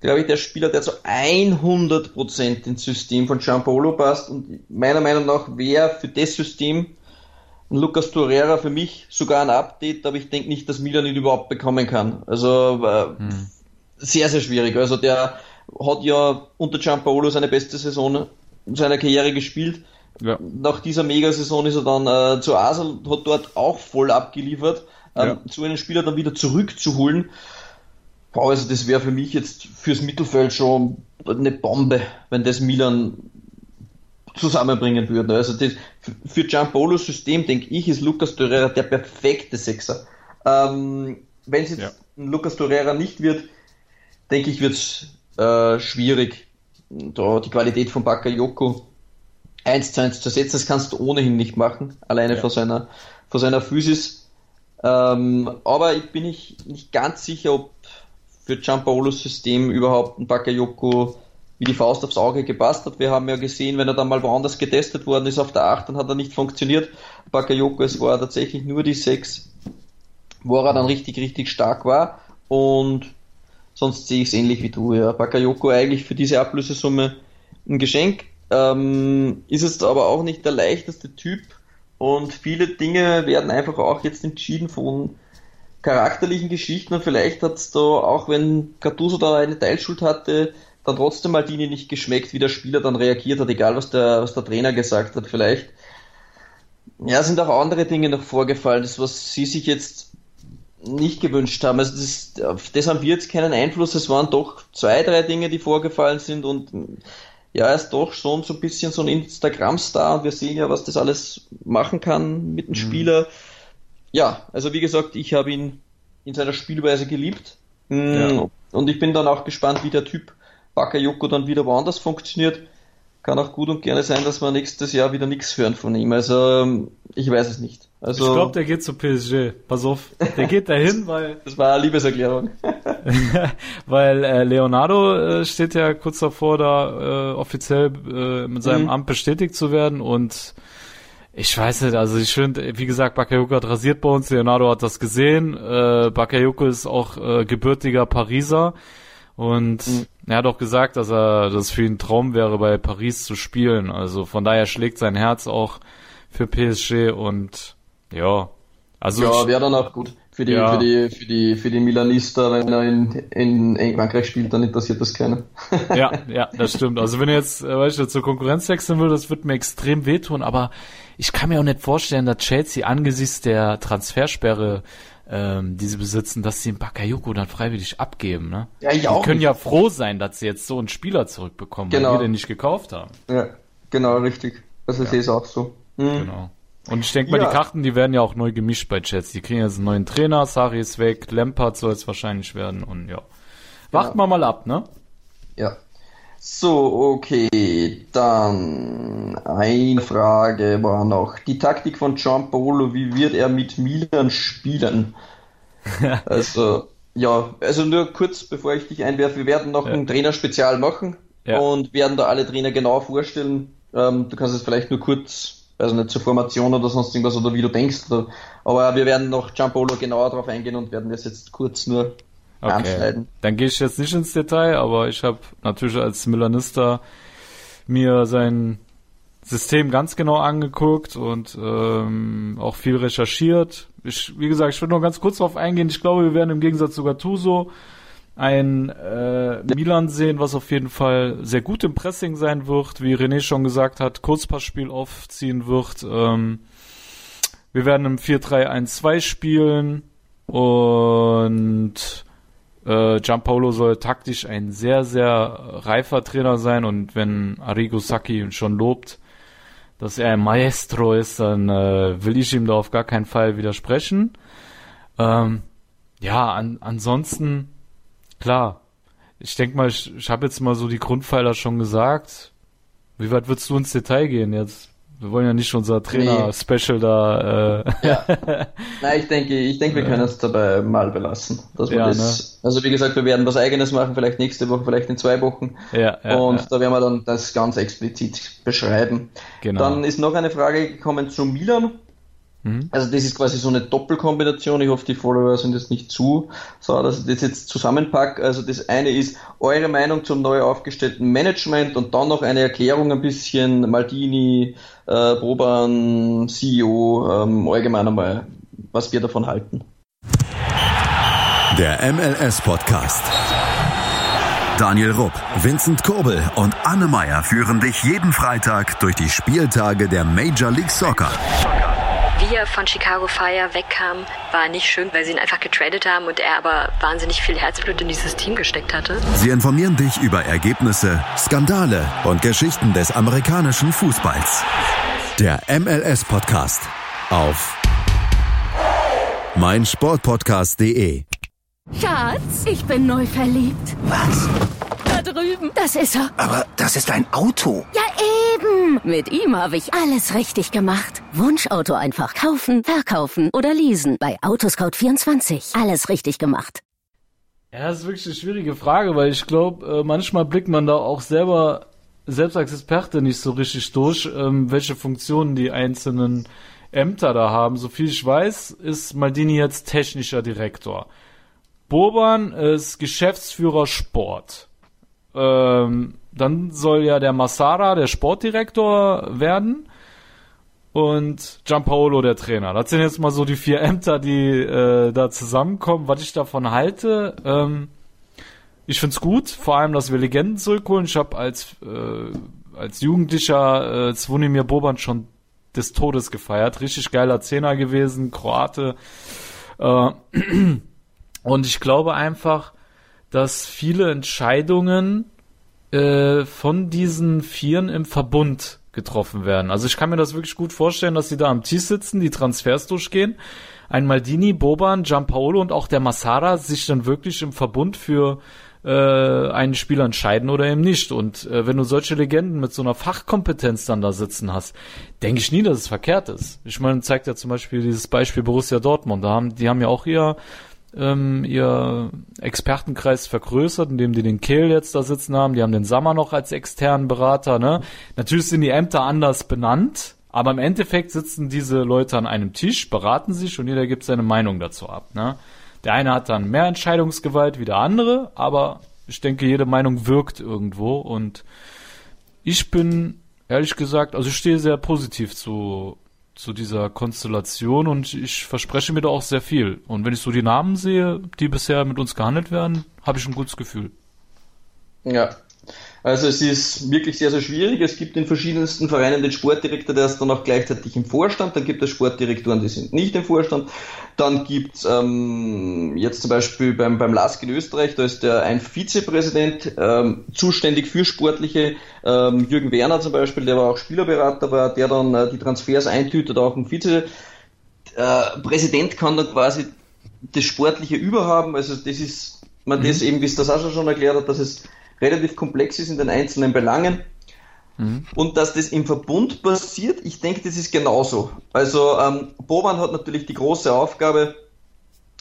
glaube ich, der Spieler, der zu 100% ins System von Giampolo passt und meiner Meinung nach wäre für das System Lucas Torreira für mich sogar ein Update, aber ich denke nicht, dass Milan ihn überhaupt bekommen kann. Also äh, hm. sehr, sehr schwierig. Also der hat ja unter Giampaolo seine beste Saison seiner Karriere gespielt. Ja. Nach dieser Megasaison ist er dann äh, zu Asel, hat dort auch voll abgeliefert. Ähm, ja. So einen Spieler dann wieder zurückzuholen, boah, also das wäre für mich jetzt fürs Mittelfeld schon eine Bombe, wenn das Milan zusammenbringen würden. Also das, für Giampolos System, denke ich, ist Lucas Torreira der perfekte Sechser. Ähm, wenn es jetzt ja. Lucas Torreira nicht wird, denke ich, wird es äh, schwierig, da die Qualität von Bakayoko eins zu eins zu setzen. Das kannst du ohnehin nicht machen, alleine ja. vor seiner, vor seiner Physis. Ähm, aber ich bin nicht, nicht ganz sicher, ob für Giampaolos System überhaupt ein Bakayoko wie die Faust aufs Auge gepasst hat. Wir haben ja gesehen, wenn er dann mal woanders getestet worden ist auf der 8, dann hat er nicht funktioniert. Bakayoko, es war tatsächlich nur die 6, wo er dann richtig, richtig stark war. Und sonst sehe ich es ähnlich wie du. Ja. Bakayoko eigentlich für diese Ablösesumme ein Geschenk. Ähm, ist es aber auch nicht der leichteste Typ. Und viele Dinge werden einfach auch jetzt entschieden von charakterlichen Geschichten und vielleicht hat es da, auch wenn Gattuso da eine Teilschuld hatte, dann trotzdem Maldini nicht geschmeckt, wie der Spieler dann reagiert hat, egal was der, was der Trainer gesagt hat. Vielleicht ja, sind auch andere Dinge noch vorgefallen, das was sie sich jetzt nicht gewünscht haben. Also das, das haben wir jetzt keinen Einfluss. Es waren doch zwei, drei Dinge, die vorgefallen sind und ja, er ist doch schon so ein bisschen so ein Instagram-Star und wir sehen ja, was das alles machen kann mit dem mhm. Spieler. Ja, also wie gesagt, ich habe ihn in seiner Spielweise geliebt. Mm, ja. Und ich bin dann auch gespannt, wie der Typ Bakayoko dann wieder woanders funktioniert. Kann auch gut und gerne sein, dass wir nächstes Jahr wieder nichts hören von ihm. Also ich weiß es nicht. Also, ich glaube, der geht zu PSG. Pass auf, der geht dahin, weil das war eine Liebeserklärung. weil äh, Leonardo äh, steht ja kurz davor, da äh, offiziell äh, mit seinem mhm. Amt bestätigt zu werden und ich weiß nicht, also ich finde, wie gesagt, Bakayoko hat rasiert bei uns, Leonardo hat das gesehen, äh, Bakayoko ist auch äh, gebürtiger Pariser und mhm. er hat auch gesagt, dass er, dass es für ihn ein Traum wäre, bei Paris zu spielen. Also von daher schlägt sein Herz auch für PSG und ja. Also ja, wäre dann auch gut für die, ja. für die, für die, für die Milanista, wenn er in, in, in Frankreich spielt, dann interessiert das keiner. ja, ja, das stimmt. Also wenn er jetzt, äh, weißt du, zur Konkurrenz wechseln will, das wird mir extrem wehtun, aber ich kann mir auch nicht vorstellen, dass Chelsea angesichts der Transfersperre ähm, die sie besitzen, dass sie den Bakayoko dann freiwillig abgeben. Ne? Ja, ich auch. Die können nicht. ja froh sein, dass sie jetzt so einen Spieler zurückbekommen, genau. weil wir den nicht gekauft haben. Ja, genau, richtig. Das ist ja. es auch so. Mhm. Genau. Und ich denke mal, ja. die Karten, die werden ja auch neu gemischt bei Chelsea. Die kriegen jetzt einen neuen Trainer, Sari ist weg, Lampard soll es wahrscheinlich werden und ja. Warten wir mal ab, ne? Ja. So, okay, dann eine Frage war noch. Die Taktik von Giampaolo, wie wird er mit Milan spielen? also, ja, also nur kurz, bevor ich dich einwerfe, wir werden noch ja. ein Trainerspezial machen ja. und werden da alle Trainer genau vorstellen. Ähm, du kannst es vielleicht nur kurz, also nicht zur Formation oder sonst irgendwas oder wie du denkst, oder, aber wir werden noch Giampaolo genauer darauf eingehen und werden das jetzt kurz nur Okay. Anschneiden. Dann gehe ich jetzt nicht ins Detail, aber ich habe natürlich als Milanista mir sein System ganz genau angeguckt und ähm, auch viel recherchiert. Ich, wie gesagt, ich will nur ganz kurz darauf eingehen. Ich glaube, wir werden im Gegensatz zu Gattuso ein äh, Milan sehen, was auf jeden Fall sehr gut im Pressing sein wird, wie René schon gesagt hat, Kurzpassspiel aufziehen wird. Ähm, wir werden im 4-3-1-2 spielen und äh, Gianpaolo soll taktisch ein sehr, sehr reifer Trainer sein und wenn Arrigo Sacchi schon lobt, dass er ein Maestro ist, dann äh, will ich ihm da auf gar keinen Fall widersprechen. Ähm, ja, an, ansonsten, klar, ich denke mal, ich, ich habe jetzt mal so die Grundpfeiler schon gesagt. Wie weit würdest du ins Detail gehen jetzt? Wir wollen ja nicht unser Trainer-Special nee. da. Äh ja. Nein, ich denke, ich denke, wir können es dabei mal belassen. Dass wir ja, das, ne? Also wie gesagt, wir werden was Eigenes machen, vielleicht nächste Woche, vielleicht in zwei Wochen. Ja, ja, und ja. da werden wir dann das ganz explizit beschreiben. Genau. Dann ist noch eine Frage gekommen zu Milan. Mhm. Also das ist quasi so eine Doppelkombination. Ich hoffe, die Follower sind jetzt nicht zu, so dass ich das jetzt zusammenpacke. Also das eine ist eure Meinung zum neu aufgestellten Management und dann noch eine Erklärung ein bisschen Maldini, äh, Boban, CEO, ähm, allgemein einmal, was wir davon halten. Der MLS Podcast. Daniel Rupp, Vincent Kurbel und Anne Meyer führen dich jeden Freitag durch die Spieltage der Major League Soccer wie er von Chicago Fire wegkam, war nicht schön, weil sie ihn einfach getradet haben und er aber wahnsinnig viel Herzblut in dieses Team gesteckt hatte. Sie informieren dich über Ergebnisse, Skandale und Geschichten des amerikanischen Fußballs. Der MLS Podcast auf meinsportpodcast.de. Schatz, ich bin neu verliebt. Was? Drüben, das ist er. Aber das ist ein Auto. Ja, eben. Mit ihm habe ich alles richtig gemacht. Wunschauto einfach kaufen, verkaufen oder leasen. Bei Autoscout24. Alles richtig gemacht. Ja, das ist wirklich eine schwierige Frage, weil ich glaube, äh, manchmal blickt man da auch selber, selbst als Experte, nicht so richtig durch, ähm, welche Funktionen die einzelnen Ämter da haben. So viel ich weiß, ist Maldini jetzt technischer Direktor. Boban ist Geschäftsführer Sport. Ähm, dann soll ja der Massara der Sportdirektor werden und Giampaolo der Trainer. Das sind jetzt mal so die vier Ämter, die äh, da zusammenkommen. Was ich davon halte, ähm, ich find's gut, vor allem, dass wir Legenden zurückholen. Ich habe als äh, als Jugendlicher äh, Zvonimir Boban schon des Todes gefeiert. Richtig geiler Zehner gewesen, Kroate. Äh, und ich glaube einfach, dass viele Entscheidungen äh, von diesen Vieren im Verbund getroffen werden. Also ich kann mir das wirklich gut vorstellen, dass sie da am Tisch sitzen, die Transfers durchgehen, ein Maldini, Boban, Giampaolo und auch der Massara sich dann wirklich im Verbund für äh, einen Spieler entscheiden oder eben nicht. Und äh, wenn du solche Legenden mit so einer Fachkompetenz dann da sitzen hast, denke ich nie, dass es verkehrt ist. Ich meine, zeigt ja zum Beispiel dieses Beispiel Borussia Dortmund. Da haben, die haben ja auch ihr ähm, ihr Expertenkreis vergrößert, indem die den Kehl jetzt da sitzen haben. Die haben den Sammer noch als externen Berater. Ne? Natürlich sind die Ämter anders benannt, aber im Endeffekt sitzen diese Leute an einem Tisch, beraten sich und jeder gibt seine Meinung dazu ab. Ne? Der eine hat dann mehr Entscheidungsgewalt wie der andere, aber ich denke, jede Meinung wirkt irgendwo und ich bin ehrlich gesagt, also ich stehe sehr positiv zu zu dieser Konstellation und ich verspreche mir da auch sehr viel. Und wenn ich so die Namen sehe, die bisher mit uns gehandelt werden, habe ich ein gutes Gefühl. Ja, also es ist wirklich sehr, sehr schwierig. Es gibt in verschiedensten Vereinen den Sportdirektor, der ist dann auch gleichzeitig im Vorstand. Dann gibt es Sportdirektoren, die sind nicht im Vorstand. Dann gibt es ähm, jetzt zum Beispiel beim, beim LASK in Österreich, da ist der ein Vizepräsident ähm, zuständig für sportliche, ähm, Jürgen Werner zum Beispiel, der war auch Spielerberater, war der dann äh, die Transfers eintütet, auch ein Vizepräsident äh, kann dann quasi das Sportliche überhaben. Also das ist, man mhm. das eben, wie es das Sascha schon erklärt hat, dass es relativ komplex ist in den einzelnen Belangen. Mhm. Und dass das im Verbund passiert, ich denke, das ist genauso. Also ähm, Boban hat natürlich die große Aufgabe,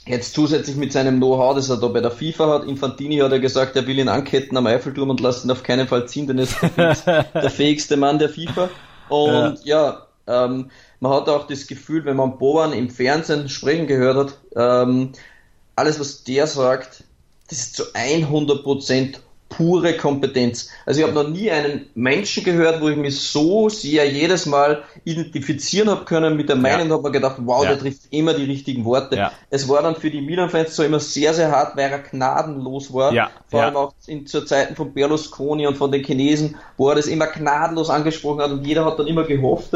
jetzt zusätzlich mit seinem Know-how, das er da bei der FIFA hat. Infantini hat ja gesagt, er will ihn anketten am Eiffelturm und lassen ihn auf keinen Fall ziehen, denn er ist der, fähigste Mann der FIFA. Und ja, ja ähm, man hat auch das Gefühl, wenn man Boban im Fernsehen sprechen gehört hat, ähm, alles was der sagt, das ist zu 100 Prozent pure Kompetenz. Also ich habe noch nie einen Menschen gehört, wo ich mich so sehr jedes Mal identifizieren habe können mit der Meinung, ja. habe mir gedacht, wow, ja. der trifft immer die richtigen Worte. Ja. Es war dann für die Milan-Fans so immer sehr, sehr hart, weil er gnadenlos war. Ja. Vor allem auch in, zur Zeiten von Berlusconi und von den Chinesen, wo er das immer gnadenlos angesprochen hat und jeder hat dann immer gehofft,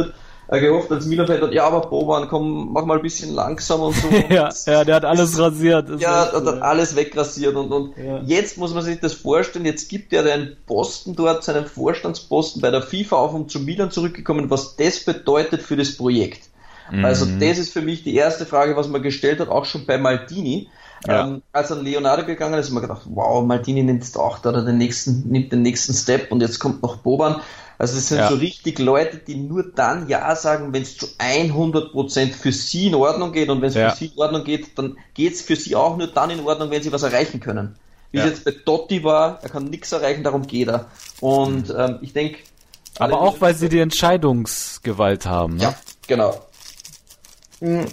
äh, gehofft als Milan-Fan hat, ja, aber Boban, komm, mach mal ein bisschen langsam und so. ja, ja, der hat alles rasiert. Ja, der hat alles wegrasiert und, und ja. jetzt muss man sich das vorstellen, jetzt gibt er den Posten dort, seinen Vorstandsposten bei der FIFA auf, um zu Milan zurückgekommen, was das bedeutet für das Projekt. Mhm. Also das ist für mich die erste Frage, was man gestellt hat, auch schon bei Maldini. Ja. Ähm, als an Leonardo gegangen ist, haben wir gedacht, wow, Maldini nimmt jetzt auch da den nächsten, nimmt den nächsten Step und jetzt kommt noch Boban. Also das sind ja. so richtig Leute, die nur dann Ja sagen, wenn es zu 100% für sie in Ordnung geht und wenn es ja. für sie in Ordnung geht, dann geht es für sie auch nur dann in Ordnung, wenn sie was erreichen können. Wie ja. es jetzt bei Dotti war, er kann nichts erreichen, darum geht er. Und ähm, ich denke... Aber auch, weil sie die Entscheidungsgewalt haben. Ne? Ja, genau. Mhm.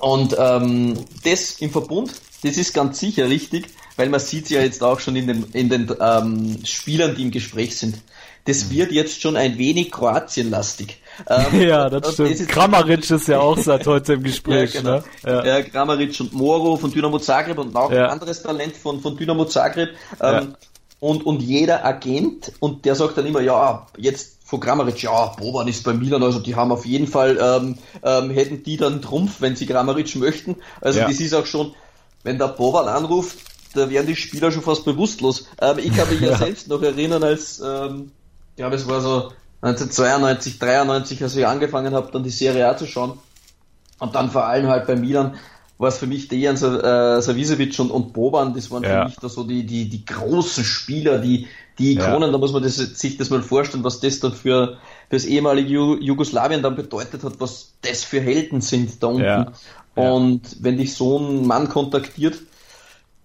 Und ähm, das im Verbund, das ist ganz sicher richtig, weil man sieht ja jetzt auch schon in den, in den ähm, Spielern, die im Gespräch sind das mhm. wird jetzt schon ein wenig Kroatien-lastig. Ähm, ja, das stimmt. Das ist Kramaric ist ja auch seit heute im Gespräch. ja, genau. ne? ja. ja, Kramaric und Moro von Dynamo Zagreb und auch ja. ein anderes Talent von, von Dynamo Zagreb. Ähm, ja. Und, und jeder Agent, und der sagt dann immer, ja, jetzt von Kramaric, ja, Boban ist bei Milan, also die haben auf jeden Fall, ähm, ähm, hätten die dann Trumpf, wenn sie Kramaric möchten. Also das ist auch schon, wenn der Boban anruft, da wären die Spieler schon fast bewusstlos. Ähm, ich kann mich ja, selbst noch erinnern, als ähm, ich glaube, es war so 1992, 93, als ich angefangen habe, dann die Serie A zu schauen. Und dann vor allem halt bei Milan war es für mich Dejan äh, Savicevic und, und Boban, das waren ja. für mich da so die, die, die großen Spieler, die, die Ikonen, ja. da muss man das, sich das mal vorstellen, was das dann für, für das ehemalige Jugoslawien dann bedeutet hat, was das für Helden sind da unten. Ja. Und wenn dich so ein Mann kontaktiert,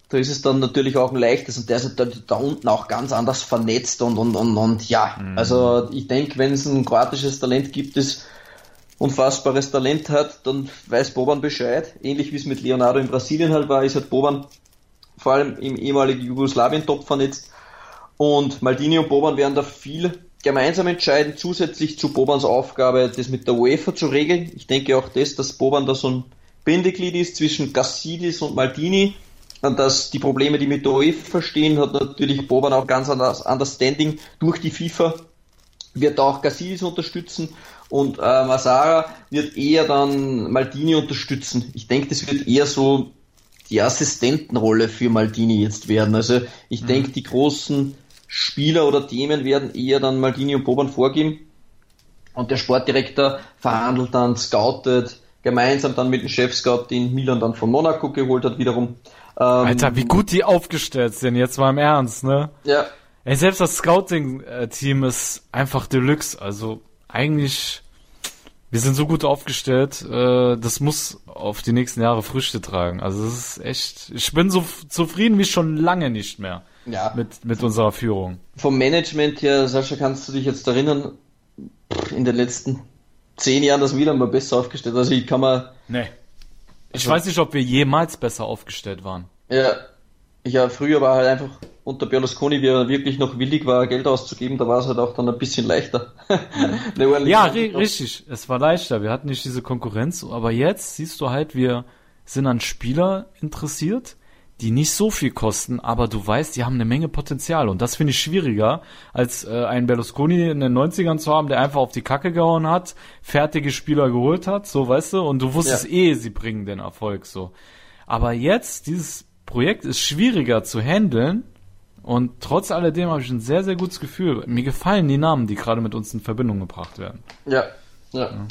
da ist es dann natürlich auch ein leichtes und der ist da, da unten auch ganz anders vernetzt und, und, und, und ja, mhm. also ich denke, wenn es ein kroatisches Talent gibt, das unfassbares Talent hat, dann weiß Boban Bescheid. Ähnlich wie es mit Leonardo in Brasilien halt war, ist halt Boban vor allem im ehemaligen Jugoslawien top vernetzt und Maldini und Boban werden da viel gemeinsam entscheiden, zusätzlich zu Bobans Aufgabe, das mit der UEFA zu regeln. Ich denke auch das, dass Boban da so ein Bindeglied ist zwischen Gassidis und Maldini dass die Probleme, die mit der UEFA stehen, hat natürlich Boban auch ganz anders Understanding durch die FIFA, wird auch Gassidis unterstützen und äh, Masara wird eher dann Maldini unterstützen. Ich denke, das wird eher so die Assistentenrolle für Maldini jetzt werden. Also ich mhm. denke, die großen Spieler oder Themen werden eher dann Maldini und Boban vorgeben. Und der Sportdirektor verhandelt dann, scoutet, gemeinsam dann mit dem Chef-Scout, den Milan dann von Monaco geholt hat, wiederum ähm, Alter, wie gut die aufgestellt sind, jetzt mal im Ernst, ne? Ja. Ey, selbst das Scouting-Team ist einfach Deluxe, also eigentlich, wir sind so gut aufgestellt, äh, das muss auf die nächsten Jahre Früchte tragen. Also das ist echt, ich bin so zufrieden wie schon lange nicht mehr ja. mit, mit unserer Führung. Vom Management her, Sascha, kannst du dich jetzt erinnern, in den letzten zehn Jahren das wieder mal besser aufgestellt. Also ich kann mal. Nee. Ich also, weiß nicht, ob wir jemals besser aufgestellt waren. Ja, ja, früher war halt einfach unter Berlusconi, wie er wirklich noch willig war, Geld auszugeben, da war es halt auch dann ein bisschen leichter. ja, richtig, es war leichter. Wir hatten nicht diese Konkurrenz, aber jetzt siehst du halt, wir sind an Spieler interessiert, die nicht so viel kosten, aber du weißt, die haben eine Menge Potenzial und das finde ich schwieriger, als äh, einen Berlusconi in den 90ern zu haben, der einfach auf die Kacke gehauen hat, fertige Spieler geholt hat, so weißt du, und du wusstest ja. eh, sie bringen den Erfolg so. Aber jetzt, dieses Projekt ist schwieriger zu handeln und trotz alledem habe ich ein sehr, sehr gutes Gefühl. Mir gefallen die Namen, die gerade mit uns in Verbindung gebracht werden. Ja, ja. ja.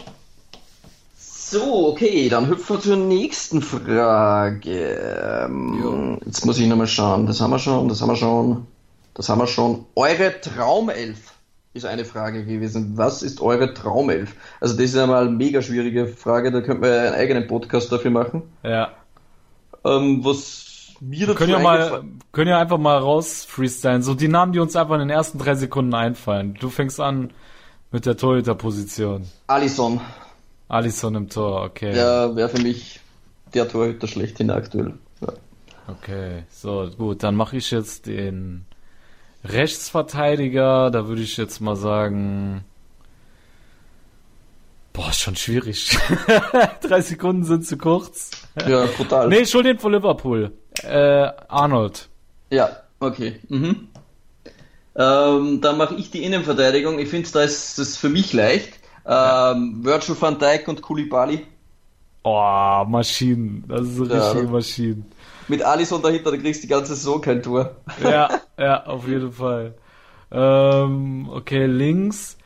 So, okay, dann hüpfen wir zur nächsten Frage. Ähm, jetzt muss ich nochmal schauen. Das haben wir schon, das haben wir schon, das haben wir schon. Eure Traumelf ist eine Frage gewesen. Was ist eure Traumelf? Also das ist einmal eine mega schwierige Frage, da könnten wir einen eigenen Podcast dafür machen. Ja. Ähm, was mir dazu können ja mal, können ja einfach mal raus freestylen. So die Namen, die uns einfach in den ersten drei Sekunden einfallen. Du fängst an mit der Torhüter-Position. Alison. Alisson im Tor, okay. Ja, wäre für mich der Torhüter schlechthin aktuell. Ja. Okay, so gut, dann mache ich jetzt den Rechtsverteidiger. Da würde ich jetzt mal sagen. Boah, ist schon schwierig. Drei Sekunden sind zu kurz. Ja, brutal. nee, schon den von Liverpool. Äh, Arnold. Ja, okay. Mhm. Ähm, dann mache ich die Innenverteidigung. Ich finde, da ist es für mich leicht. Ähm, Virgil van Dijk und Koulibaly. Oh, Maschinen. Das ist eine richtige ja, Maschinen. Mit Alisson dahinter, da kriegst du die ganze Saison kein Tor. Ja, ja, auf jeden Fall. Ähm, okay, links.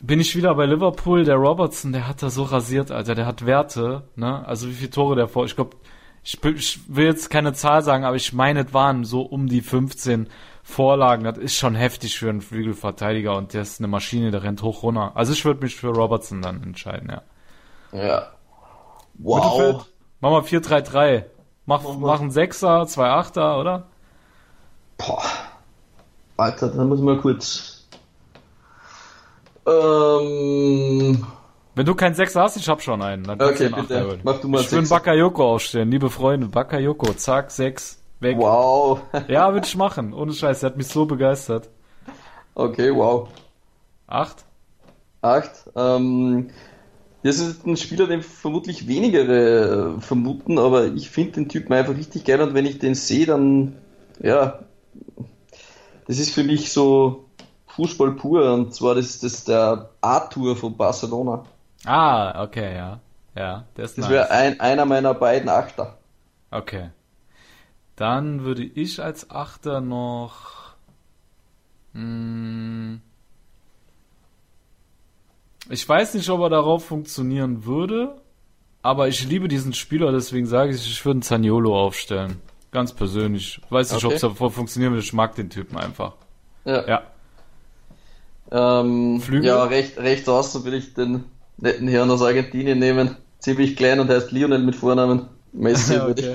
bin ich wieder bei Liverpool. Der Robertson, der hat da so rasiert, Alter. Der hat Werte, ne? Also wie viele Tore der vor? Ich glaube, ich, ich will jetzt keine Zahl sagen, aber ich meine, es waren so um die 15 Vorlagen. Das ist schon heftig für einen Flügelverteidiger und der ist eine Maschine, der rennt hoch runter. Also ich würde mich für Robertson dann entscheiden, ja. Ja. Wow. Mach mal 4-3-3. Mach, mach einen Sechser, zwei Achter, oder? Boah. Alter, dann muss ich mal kurz. Ähm. Wenn du keinen Sechser hast, ich hab schon einen. Dann Okay, einen bitte. Holen. Mach du mal Ich will. Bakayoko aufstellen, liebe Freunde. Bakayoko, zack, sechs, weg. Wow. Ja, würde ich machen. Ohne Scheiß, der hat mich so begeistert. Okay, wow. Acht? Acht. Ähm, das ist ein Spieler, den vermutlich wenigere äh, vermuten, aber ich finde den Typen einfach richtig geil und wenn ich den sehe, dann, ja, das ist für mich so Fußball pur und zwar das ist das der Arthur von Barcelona. Ah, okay, ja. Ja, der ist Das nice. wäre ein, einer meiner beiden Achter. Okay. Dann würde ich als Achter noch. Mh, ich weiß nicht, ob er darauf funktionieren würde, aber ich liebe diesen Spieler, deswegen sage ich, ich würde einen Zaniolo aufstellen. Ganz persönlich. Weiß nicht, ob Okay. es davor funktionieren würde, ich mag den Typen einfach. Ja. Ja. Ähm, Flügel? ja, recht, rechts außen will ich den netten Herrn aus Argentinien nehmen. Ziemlich klein und heißt Lionel mit Vornamen. Messi Ja, okay.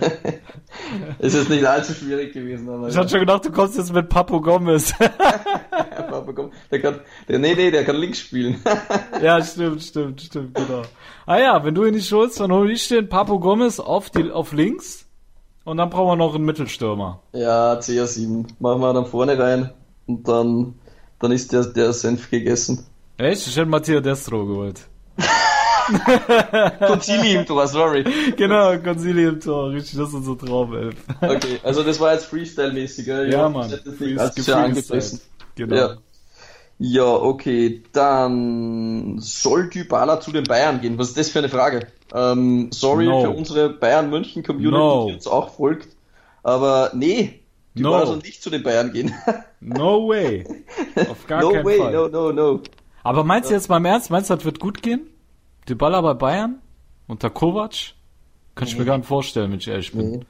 es ist nicht allzu schwierig gewesen, aber. Ich hatte schon gedacht, du kommst jetzt mit Papo Gomez. Papa, komm, der kann, der, nee, nee, der kann links spielen. ja, stimmt, stimmt, stimmt, genau. Ah ja, wenn du ihn nicht holst, dann hol ich den Papo Gomez auf, die, auf links und dann brauchen wir noch einen Mittelstürmer. ja, CR7. Machen wir dann vorne rein und dann, dann ist der, der Senf gegessen. Echt? Ich hätte Mattia Destro geholt. Concili im Tor, sorry. genau, Consili im Tor, richtig, das ist unser Traumelf. Okay, also das war jetzt Freestyle-mäßig, ja, hoffe, Mann. das sehr gefreestylt. angefressen. Genau. Ja. Ja, okay, dann soll Dybala zu den Bayern gehen. Was ist das für eine Frage? Ähm, sorry No. für unsere Bayern-München-Community, No. die uns auch folgt. Aber nee, Dybala No. soll nicht zu den Bayern gehen. No way. Auf gar no keinen way, Fall. no, no, no. Aber meinst du jetzt mal im Ernst, meinst du, das wird gut gehen? Baller bei Bayern? Unter Kovac? Kann ich mir gar nicht vorstellen, wenn ich ehrlich bin. Nee.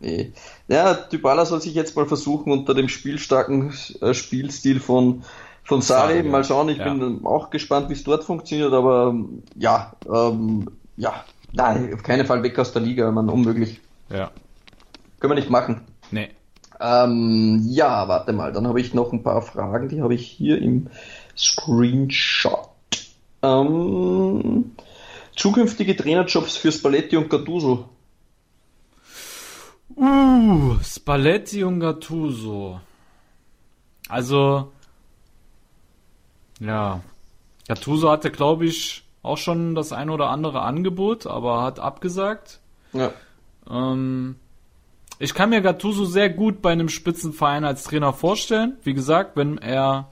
Nee. Ja, Dybala soll sich jetzt mal versuchen unter dem spielstarken äh, Spielstil von, von Sarri. Sarri, ja. Mal schauen, ich Ja. bin auch gespannt, wie es dort funktioniert, aber ja, ähm, ja, nein, auf keinen Fall weg aus der Liga, man, unmöglich. Ja. Können wir nicht machen. Nee. Ähm, ja, warte mal, dann habe ich noch ein paar Fragen, die habe ich hier im Screenshot. Ähm, zukünftige Trainerjobs für Spalletti und Gattuso. Uh, Spalletti und Gattuso. Also, ja. Gattuso hatte, glaube ich, auch schon das ein oder andere Angebot, aber hat abgesagt. Ja. Ähm, ich kann mir Gattuso sehr gut bei einem Spitzenverein als Trainer vorstellen. Wie gesagt, wenn er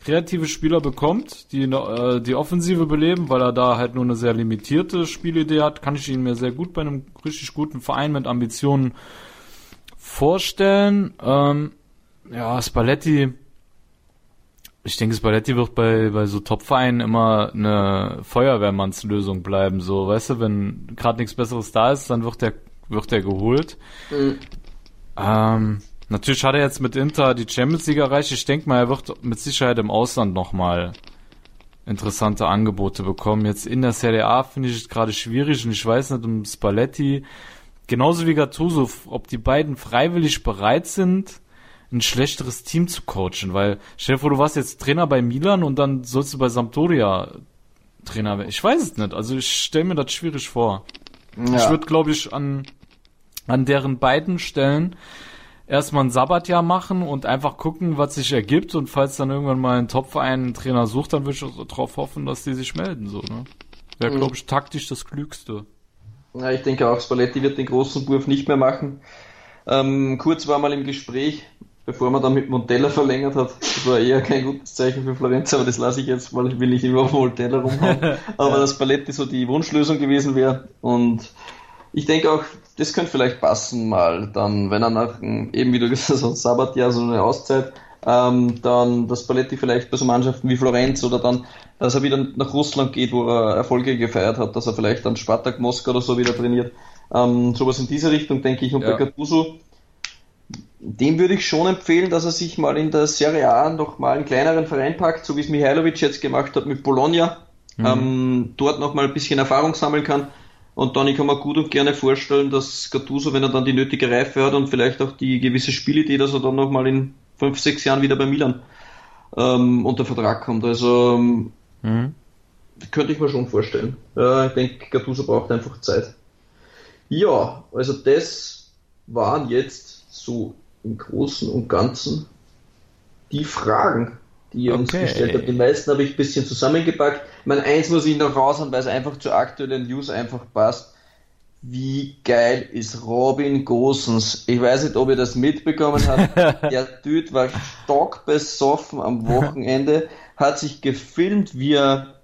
kreative Spieler bekommt, die äh, die Offensive beleben, weil er da halt nur eine sehr limitierte Spielidee hat, kann ich ihn mir sehr gut bei einem richtig guten Verein mit Ambitionen vorstellen. Ähm, ja, Spalletti. Ich denke, Spalletti wird bei, bei so Top-Vereinen immer eine Feuerwehrmannslösung bleiben. So, weißt du, wenn gerade nichts Besseres da ist, dann wird der, wird der geholt. Ähm, natürlich hat er jetzt mit Inter die Champions League erreicht. Ich denke mal, er wird mit Sicherheit im Ausland nochmal interessante Angebote bekommen. Jetzt in der Serie A finde ich es gerade schwierig und ich weiß nicht um Spalletti, genauso wie Gattuso, ob die beiden freiwillig bereit sind, ein schlechteres Team zu coachen, weil stell dir vor, du warst jetzt Trainer bei Milan und dann sollst du bei Sampdoria Trainer werden. Ich weiß es nicht, also ich stelle mir das schwierig vor. Ich Ja. würde, glaube ich, an, an deren beiden Stellen erstmal ein Sabbatjahr machen und einfach gucken, was sich ergibt. Und falls dann irgendwann mal ein Topverein einen Trainer sucht, dann würde ich auch darauf hoffen, dass die sich melden. So, ne? Wäre, Mhm. glaube ich, taktisch das Klügste. Ja, ich denke auch, Spalletti wird den großen Wurf nicht mehr machen. Ähm, Kurz war mal im Gespräch, bevor man dann mit Montella verlängert hat. Das war eher kein gutes Zeichen für Florenz, aber das lasse ich jetzt, weil ich will nicht immer auf Montella rumhauen. aber dass Spalletti so die Wunschlösung gewesen wäre. Und ich denke auch, das könnte vielleicht passen mal dann, wenn er nach, eben wie du gesagt hast, so ein Sabbatjahr, so eine Auszeit, Ähm, dann, dass Paletti vielleicht bei so Mannschaften wie Florenz oder dann, dass er wieder nach Russland geht, wo er Erfolge gefeiert hat, dass er vielleicht dann Spartak Moskau oder so wieder trainiert. Ähm, sowas in diese Richtung, denke ich. Und Ja. bei Gattuso, dem würde ich schon empfehlen, dass er sich mal in der Serie A noch mal einen kleineren Verein packt, so wie es Mihailovic jetzt gemacht hat mit Bologna. Ähm, dort noch mal ein bisschen Erfahrung sammeln kann. Und dann, ich kann mir gut und gerne vorstellen, dass Gattuso, wenn er dann die nötige Reife hat und vielleicht auch die gewisse Spielidee, dass er dann noch mal in fünf, sechs Jahren wieder bei Milan ähm, unter Vertrag kommt. Also ähm, Mhm. könnte ich mir schon vorstellen. Ja, ich denke, Gattuso braucht einfach Zeit. Ja, also das waren jetzt so im Großen und Ganzen die Fragen, die ihr uns Okay. gestellt habt. Die meisten habe ich ein bisschen zusammengepackt. Meine, eins muss ich noch raushauen, weil es einfach zur aktuellen News einfach passt. Wie geil ist Robin Gosens? Ich weiß nicht, ob ihr das mitbekommen habt. Der Typ war stockbesoffen am Wochenende, hat sich gefilmt, wie er,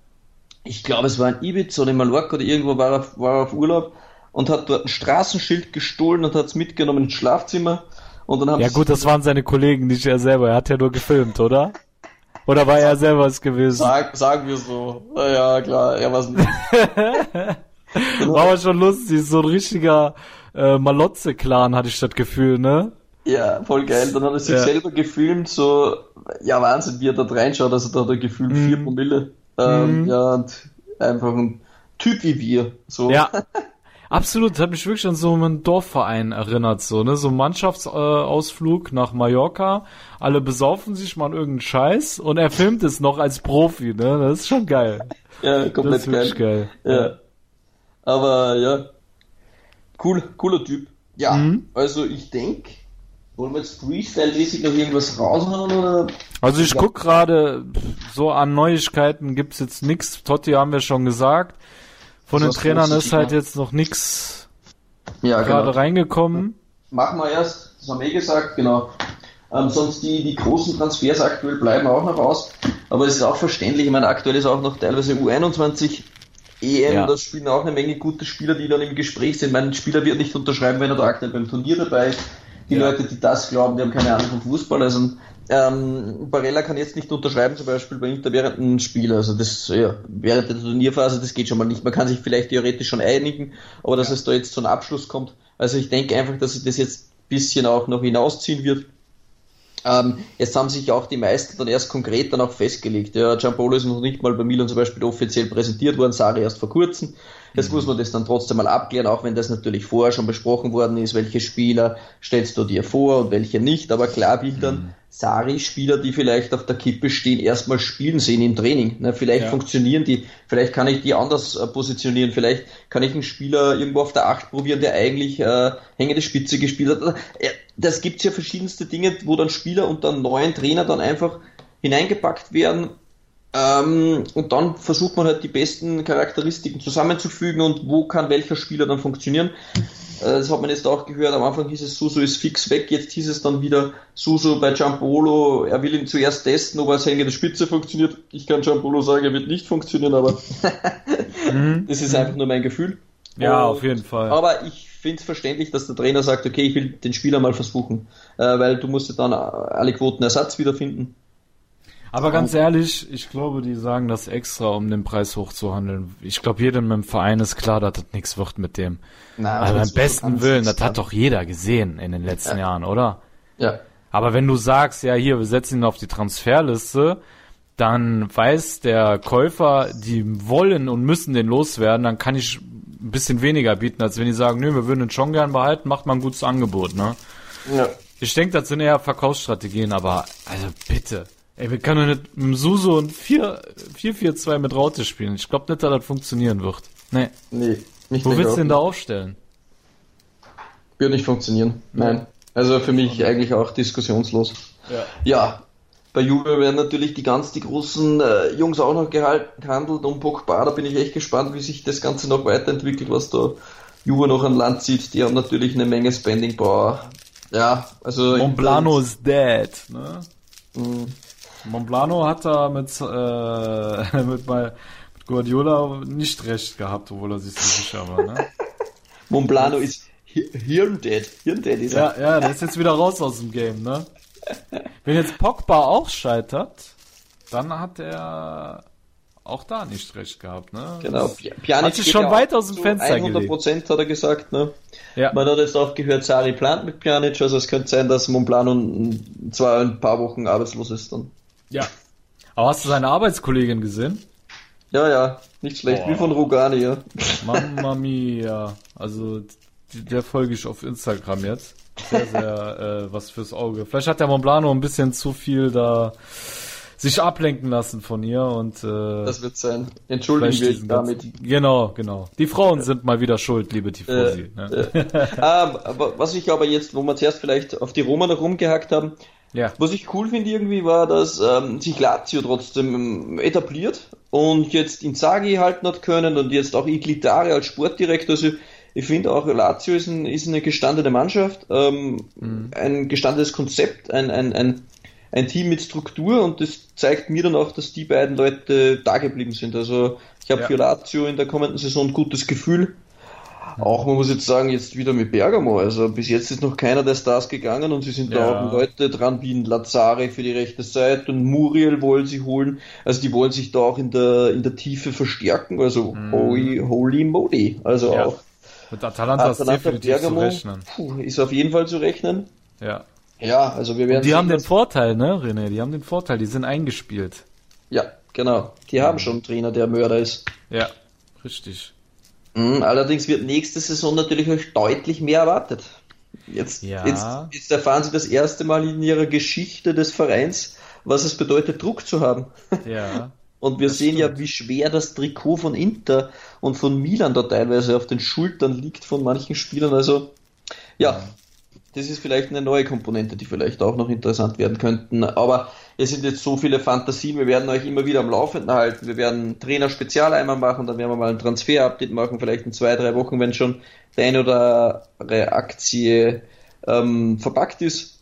ich glaube, es war in Ibiza oder in Mallorca oder irgendwo war er, war er auf Urlaub und hat dort ein Straßenschild gestohlen und hat es mitgenommen ins Schlafzimmer. Und dann haben Ja gut, das waren seine Kollegen, nicht er selber. Er hat ja nur gefilmt, oder? Oder war er selber es gewesen? Sag, sagen wir so. Ja, klar, er war's nicht. War aber schon lustig, so ein richtiger äh, Malotze-Clan hatte ich das Gefühl, ne? Ja, voll geil. Dann hat er sich Ja. selber gefilmt, so, ja, Wahnsinn, wie er da reinschaut. Also da hat er gefühlt vier Mhm. Promille. Ähm, Ja, und einfach ein Typ wie wir. So. Ja. Absolut, hat mich wirklich an so einen Dorfverein erinnert, so, ne? So Mannschaftsausflug nach Mallorca. Alle besaufen sich mal irgendeinen Scheiß und er filmt es noch als Profi, ne? Das ist schon geil. ja Das komplett ist wirklich geil. Ja. Aber ja, cool, cooler Typ. Ja, Mhm. also ich denke, wollen wir jetzt Freestyle-mäßig noch irgendwas raushauen oder? Also ich Ja. guck gerade, so an Neuigkeiten gibt's jetzt nix. Totti haben wir schon gesagt. Von Das den Trainern ist halt ja. jetzt noch nix Ja, gerade reingekommen. Machen wir erst, das haben wir eh gesagt, genau. Ähm, sonst die, die großen Transfers aktuell bleiben auch noch aus. Aber es ist auch verständlich, ich meine, aktuell ist auch noch teilweise U21 EM, Ja. da spielen auch eine Menge gute Spieler, die dann im Gespräch sind. Mein Spieler wird nicht unterschreiben, wenn er da aktuell beim Turnier dabei ist. Die Ja. Leute, die das glauben, die haben keine Ahnung vom Fußball. Also ähm, Barella kann jetzt nicht unterschreiben, zum Beispiel bei Inter während einem Spiel. Also das, ja, während der Turnierphase, das geht schon mal nicht. Man kann sich vielleicht theoretisch schon einigen, aber dass es da jetzt zu einem Abschluss kommt. Also ich denke einfach, dass sich das jetzt ein bisschen auch noch hinausziehen wird. Ähm, jetzt haben sich auch die meisten dann erst konkret dann auch festgelegt. Ja, Giampolo ist noch nicht mal bei Milan zum Beispiel offiziell präsentiert worden, Sari erst vor kurzem. Jetzt muss man das dann trotzdem mal abklären, auch wenn das natürlich vorher schon besprochen worden ist, welche Spieler stellst du dir vor und welche nicht. Aber klar will dann Sari Spieler, die vielleicht auf der Kippe stehen, erstmal spielen sehen im Training. Ne, vielleicht Ja. funktionieren die, vielleicht kann ich die anders äh, positionieren, vielleicht kann ich einen Spieler irgendwo auf der Acht probieren, der eigentlich äh, hängende Spitze gespielt hat. Äh, Das gibt's ja verschiedenste Dinge, wo dann Spieler unter einem neuen Trainer dann einfach hineingepackt werden. Ähm, und dann versucht man halt die besten Charakteristiken zusammenzufügen und wo kann welcher Spieler dann funktionieren. Äh, Das hat man jetzt auch gehört. Am Anfang hieß es, Suso ist fix weg. Jetzt hieß es dann wieder, Suso bei Giampolo, er will ihn zuerst testen, ob er als hängende Spitze funktioniert. Ich kann Giampolo sagen, er wird nicht funktionieren, aber das ist einfach nur mein Gefühl. Ja, Und- auf jeden Fall. Aber ich finde es verständlich, dass der Trainer sagt, okay, ich will den Spieler mal versuchen, äh, weil du musst ja dann alle Quoten Ersatz wiederfinden. Aber ganz ehrlich, ich glaube, die sagen das extra, um den Preis hochzuhandeln. Ich glaube, jedem im Verein ist klar, dass das nichts wird mit dem. Na, Also beim besten Willen, das hat doch jeder gesehen in den letzten Ja. Jahren, oder? Ja, Aber wenn du sagst, ja hier, wir setzen ihn auf die Transferliste, dann weiß der Käufer, die wollen und müssen den loswerden, dann kann ich ein bisschen weniger bieten, als wenn die sagen, nö, wir würden ihn schon gern behalten, macht mal ein gutes Angebot, ne? ja. Ich denke, das sind eher Verkaufsstrategien, aber also bitte. Ey, wir können doch nicht mit dem Suso und 4-4-2 mit Raute spielen. Ich glaube nicht, dass das funktionieren wird. Nee. Nee, nicht Wo willst du denn da aufstellen? Wird nicht funktionieren. Nein. Also für mich eigentlich auch diskussionslos. Ja. Ja, bei Juve werden natürlich die ganz die großen äh, Jungs auch noch gehandelt und Pogba, da bin ich echt gespannt, wie sich das Ganze noch weiterentwickelt, was da Juve noch an Land zieht. Die haben natürlich eine Menge Spending Power. Ja, also Monblano ist dead, ne? Mhm. Monblano hat da mit, äh, mit, bei, mit Guardiola nicht recht gehabt, obwohl er sich so sicher war, ne? Monblano ist Hi- Hirndead. Hirndead ist er. Ja, ja, der ist jetzt wieder raus aus dem Game, ne? Wenn jetzt Pogba auch scheitert, dann hat er auch da nicht recht gehabt, ne? Genau. Pjanic hat sich schon ja weit aus dem Fenster 100 gelegt. Prozent hat er gesagt, ne? Ja. Man hat jetzt auch gehört, Sari plant mit Pjanic, also es könnte sein, dass Monplano n- zwar ein paar Wochen arbeitslos ist dann. Ja. Aber hast du seine Arbeitskollegin gesehen? Ja, ja, nicht schlecht, Boah. wie von Rugani, ja. Mamma mia. Also, der folge ich auf Instagram jetzt. Sehr, sehr, äh, was fürs Auge. Vielleicht hat der Monblano ein bisschen zu viel da sich ablenken lassen von ihr und äh, Das wird sein. Entschuldigen wir damit. ganzen- Genau, genau. Die Frauen sind mal wieder schuld, liebe Tifosi. ne? Ah, aber was ich aber jetzt, wo wir zuerst vielleicht auf die Roma noch rumgehackt haben, Ja. was ich cool finde irgendwie war, dass ähm, sich Lazio trotzdem ähm, etabliert und jetzt Inzaghi halten hat können und jetzt auch Iglitare als Sportdirektor. Also ich finde auch Lazio ist, ein, ist eine gestandene Mannschaft, ähm, ein gestandenes Konzept, ein, ein, ein, ein Team mit Struktur und das zeigt mir dann auch, dass die beiden Leute da geblieben sind. Also ich habe Ja. für Lazio in der kommenden Saison ein gutes Gefühl. Auch man muss jetzt sagen, jetzt wieder mit Bergamo. Also bis jetzt ist noch keiner der Stars gegangen und sie sind da Ja. auch Leute dran wie ein Lazare für die rechte Seite und Muriel wollen sie holen. Also die wollen sich da auch in der, in der Tiefe verstärken. Also holy, holy moly. Also. Ja. auch Mit Atalanta ist Atalanta definitiv zu Bergamo rechnen. puh, ist auf jeden Fall zu rechnen. Ja. Ja, also wir werden Die haben den Vorteil, ne, René? Die haben den Vorteil, die sind eingespielt. Ja, genau. Die haben schon einen Trainer, der Mörder ist. Ja, richtig. Mhm, allerdings wird nächste Saison natürlich euch deutlich mehr erwartet. Jetzt, Ja. jetzt, jetzt erfahren Sie das erste Mal in Ihrer Geschichte des Vereins, was es bedeutet, Druck zu haben. Ja. Und wir sehen ja, stimmt. wie schwer das Trikot von Inter und von Milan da teilweise auf den Schultern liegt von manchen Spielern. Also, ja, das ist vielleicht eine neue Komponente, die vielleicht auch noch interessant werden könnten. Aber es sind jetzt so viele Fantasien. Wir werden euch immer wieder am Laufenden halten. Wir werden Trainer-Spezial einmal machen, dann werden wir mal ein Transfer-Update machen, vielleicht in zwei, drei Wochen, wenn schon der eine oder andere Aktie ähm, verpackt ist.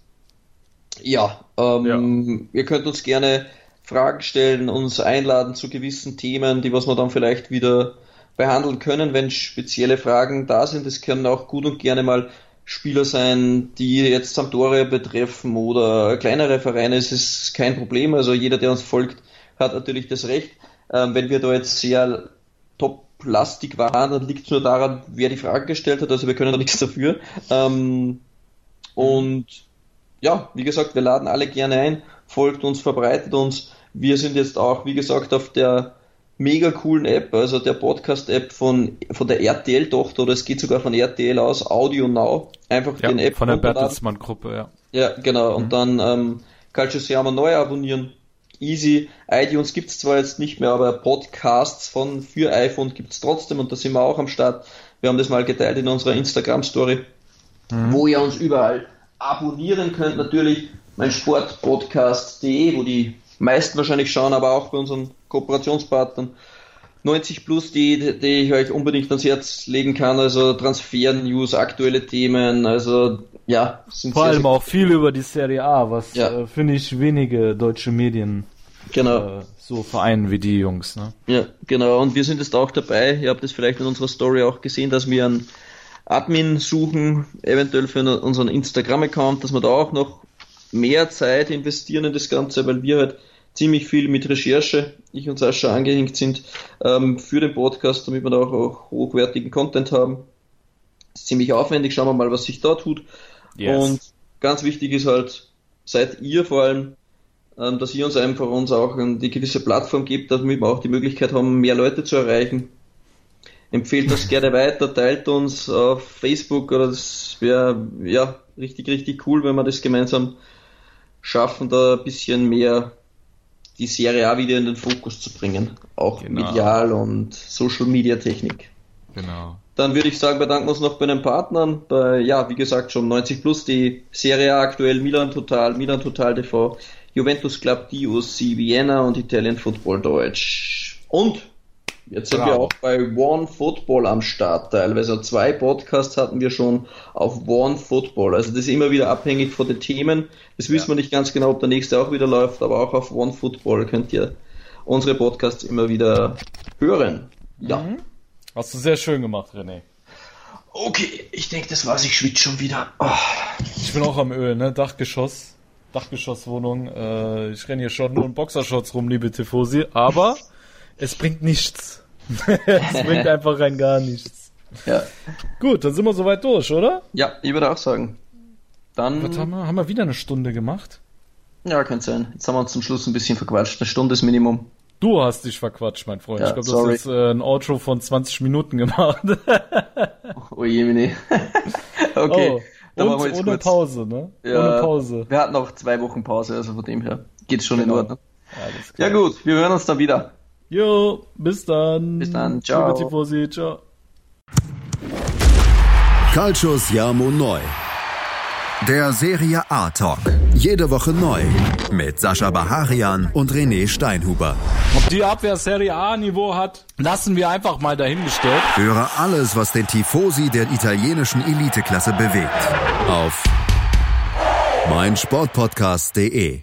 Ja, ähm, ihr könnt uns gerne Fragen stellen, uns einladen zu gewissen Themen, die was wir dann vielleicht wieder behandeln können, wenn spezielle Fragen da sind. Es können auch gut und gerne mal Spieler sein, die jetzt Sampdoria betreffen oder kleinere Vereine. Es ist kein Problem. Also jeder, der uns folgt, hat natürlich das Recht. Ähm, wenn wir da jetzt sehr top-lastig waren, dann liegt es nur daran, wer die Frage gestellt hat. Also wir können da nichts dafür. Ähm, und ja, wie gesagt, wir laden alle gerne ein, folgt uns, verbreitet uns. Wir sind jetzt auch, wie gesagt, auf der mega coolen App, also der Podcast-App von, von der RTL-Tochter, oder es geht sogar von RTL aus, Audio Now. Einfach ja den App von der. Bertelsmann-Gruppe, ja. Ja, genau. Und dann ähm, Calcio Siamo neu abonnieren. Easy. iTunes gibt's zwar jetzt nicht mehr, aber Podcasts von für iPhone gibt's trotzdem und da sind wir auch am Start. Wir haben das mal geteilt in unserer Instagram-Story, wo ihr uns überall abonnieren könnt. Natürlich mein Sportpodcast.de, wo die meisten wahrscheinlich schauen, aber auch bei unseren Kooperationspartnern. 90 plus, die, die ich euch unbedingt ans Herz legen kann, also Transfer-News, aktuelle Themen, also ja, sind Vor sehr, allem sehr- auch viel über die Serie A, was Ja. äh, finde ich wenige deutsche Medien Genau. äh, so vereinen wie die Jungs, ne? Ja, genau. Und wir sind jetzt auch dabei. Ihr habt es vielleicht in unserer Story auch gesehen, dass wir einen Admin suchen, eventuell für unseren Instagram-Account, dass wir da auch noch mehr Zeit investieren in das Ganze, weil wir halt ziemlich viel mit Recherche, ich und Sascha angehängt sind, ähm, für den Podcast, damit wir da auch, auch hochwertigen Content haben. ist ziemlich aufwendig. Schauen wir mal, was sich da tut. Yes. Und ganz wichtig ist halt, seid ihr vor allem, ähm, dass ihr uns einfach uns auch die gewisse Plattform gibt, damit wir auch die Möglichkeit haben, mehr Leute zu erreichen. Empfehlt das gerne weiter, teilt uns auf Facebook oder das wäre ja richtig, richtig cool, wenn wir das gemeinsam schaffen, da ein bisschen mehr die Serie A wieder in den Fokus zu bringen. Auch Genau. medial und Social Media Technik. Genau. Dann würde ich sagen, bedanken wir uns noch bei den Partnern. Bei, ja, wie gesagt, schon 90 plus die Serie A aktuell, Milan Total, Milan Total TV, Juventus Club, DOC Vienna und Italian Football Deutsch. Und jetzt sind wir Bravo. auch bei One Football am Start teilweise. Zwei Podcasts hatten wir schon auf One Football. Also das ist immer wieder abhängig von den Themen. Das wissen wir nicht ganz genau, ob der nächste auch wieder läuft, aber auch auf One Football könnt ihr unsere Podcasts immer wieder hören. Ja. Hast du sehr schön gemacht, René. Okay, ich denke, das war's. Ich schwitze schon wieder. Oh. Ich bin auch am Öl, ne? Dachgeschoss. Dachgeschosswohnung. Äh, ich renne hier schon nur in Boxershorts rum, liebe Tifosi, aber es bringt nichts. Es bringt einfach rein gar nichts. Ja. Gut, dann sind wir soweit durch, oder? Ja, ich würde auch sagen. Dann. Was haben wir? Haben wir wieder eine Stunde gemacht? Ja, könnte sein. Jetzt haben wir uns zum Schluss ein bisschen verquatscht. Eine Stunde ist Minimum. Du hast dich verquatscht, mein Freund. Ja, ich glaube, du hast jetzt äh, ein Outro von 20 Minuten gemacht. Oh je, Mini. okay. oh. dann Und ohne kurz. Pause, ne? Ja, Ohne Pause. Wir hatten auch zwei Wochen Pause, also von dem her geht's schon Genau. in Ordnung. Alles klar. Ja gut, wir hören uns dann wieder. Jo, bis dann. Bis dann, ciao. Tifosi, ciao. Calcius Jamo Neu. Der Serie A Talk. Jede Woche neu. Mit Sascha Baharian und René Steinhuber. Ob die Abwehr Serie A Niveau hat, lassen wir einfach mal dahingestellt. Höre alles, was den Tifosi der italienischen Eliteklasse bewegt. Auf meinsportpodcast.de.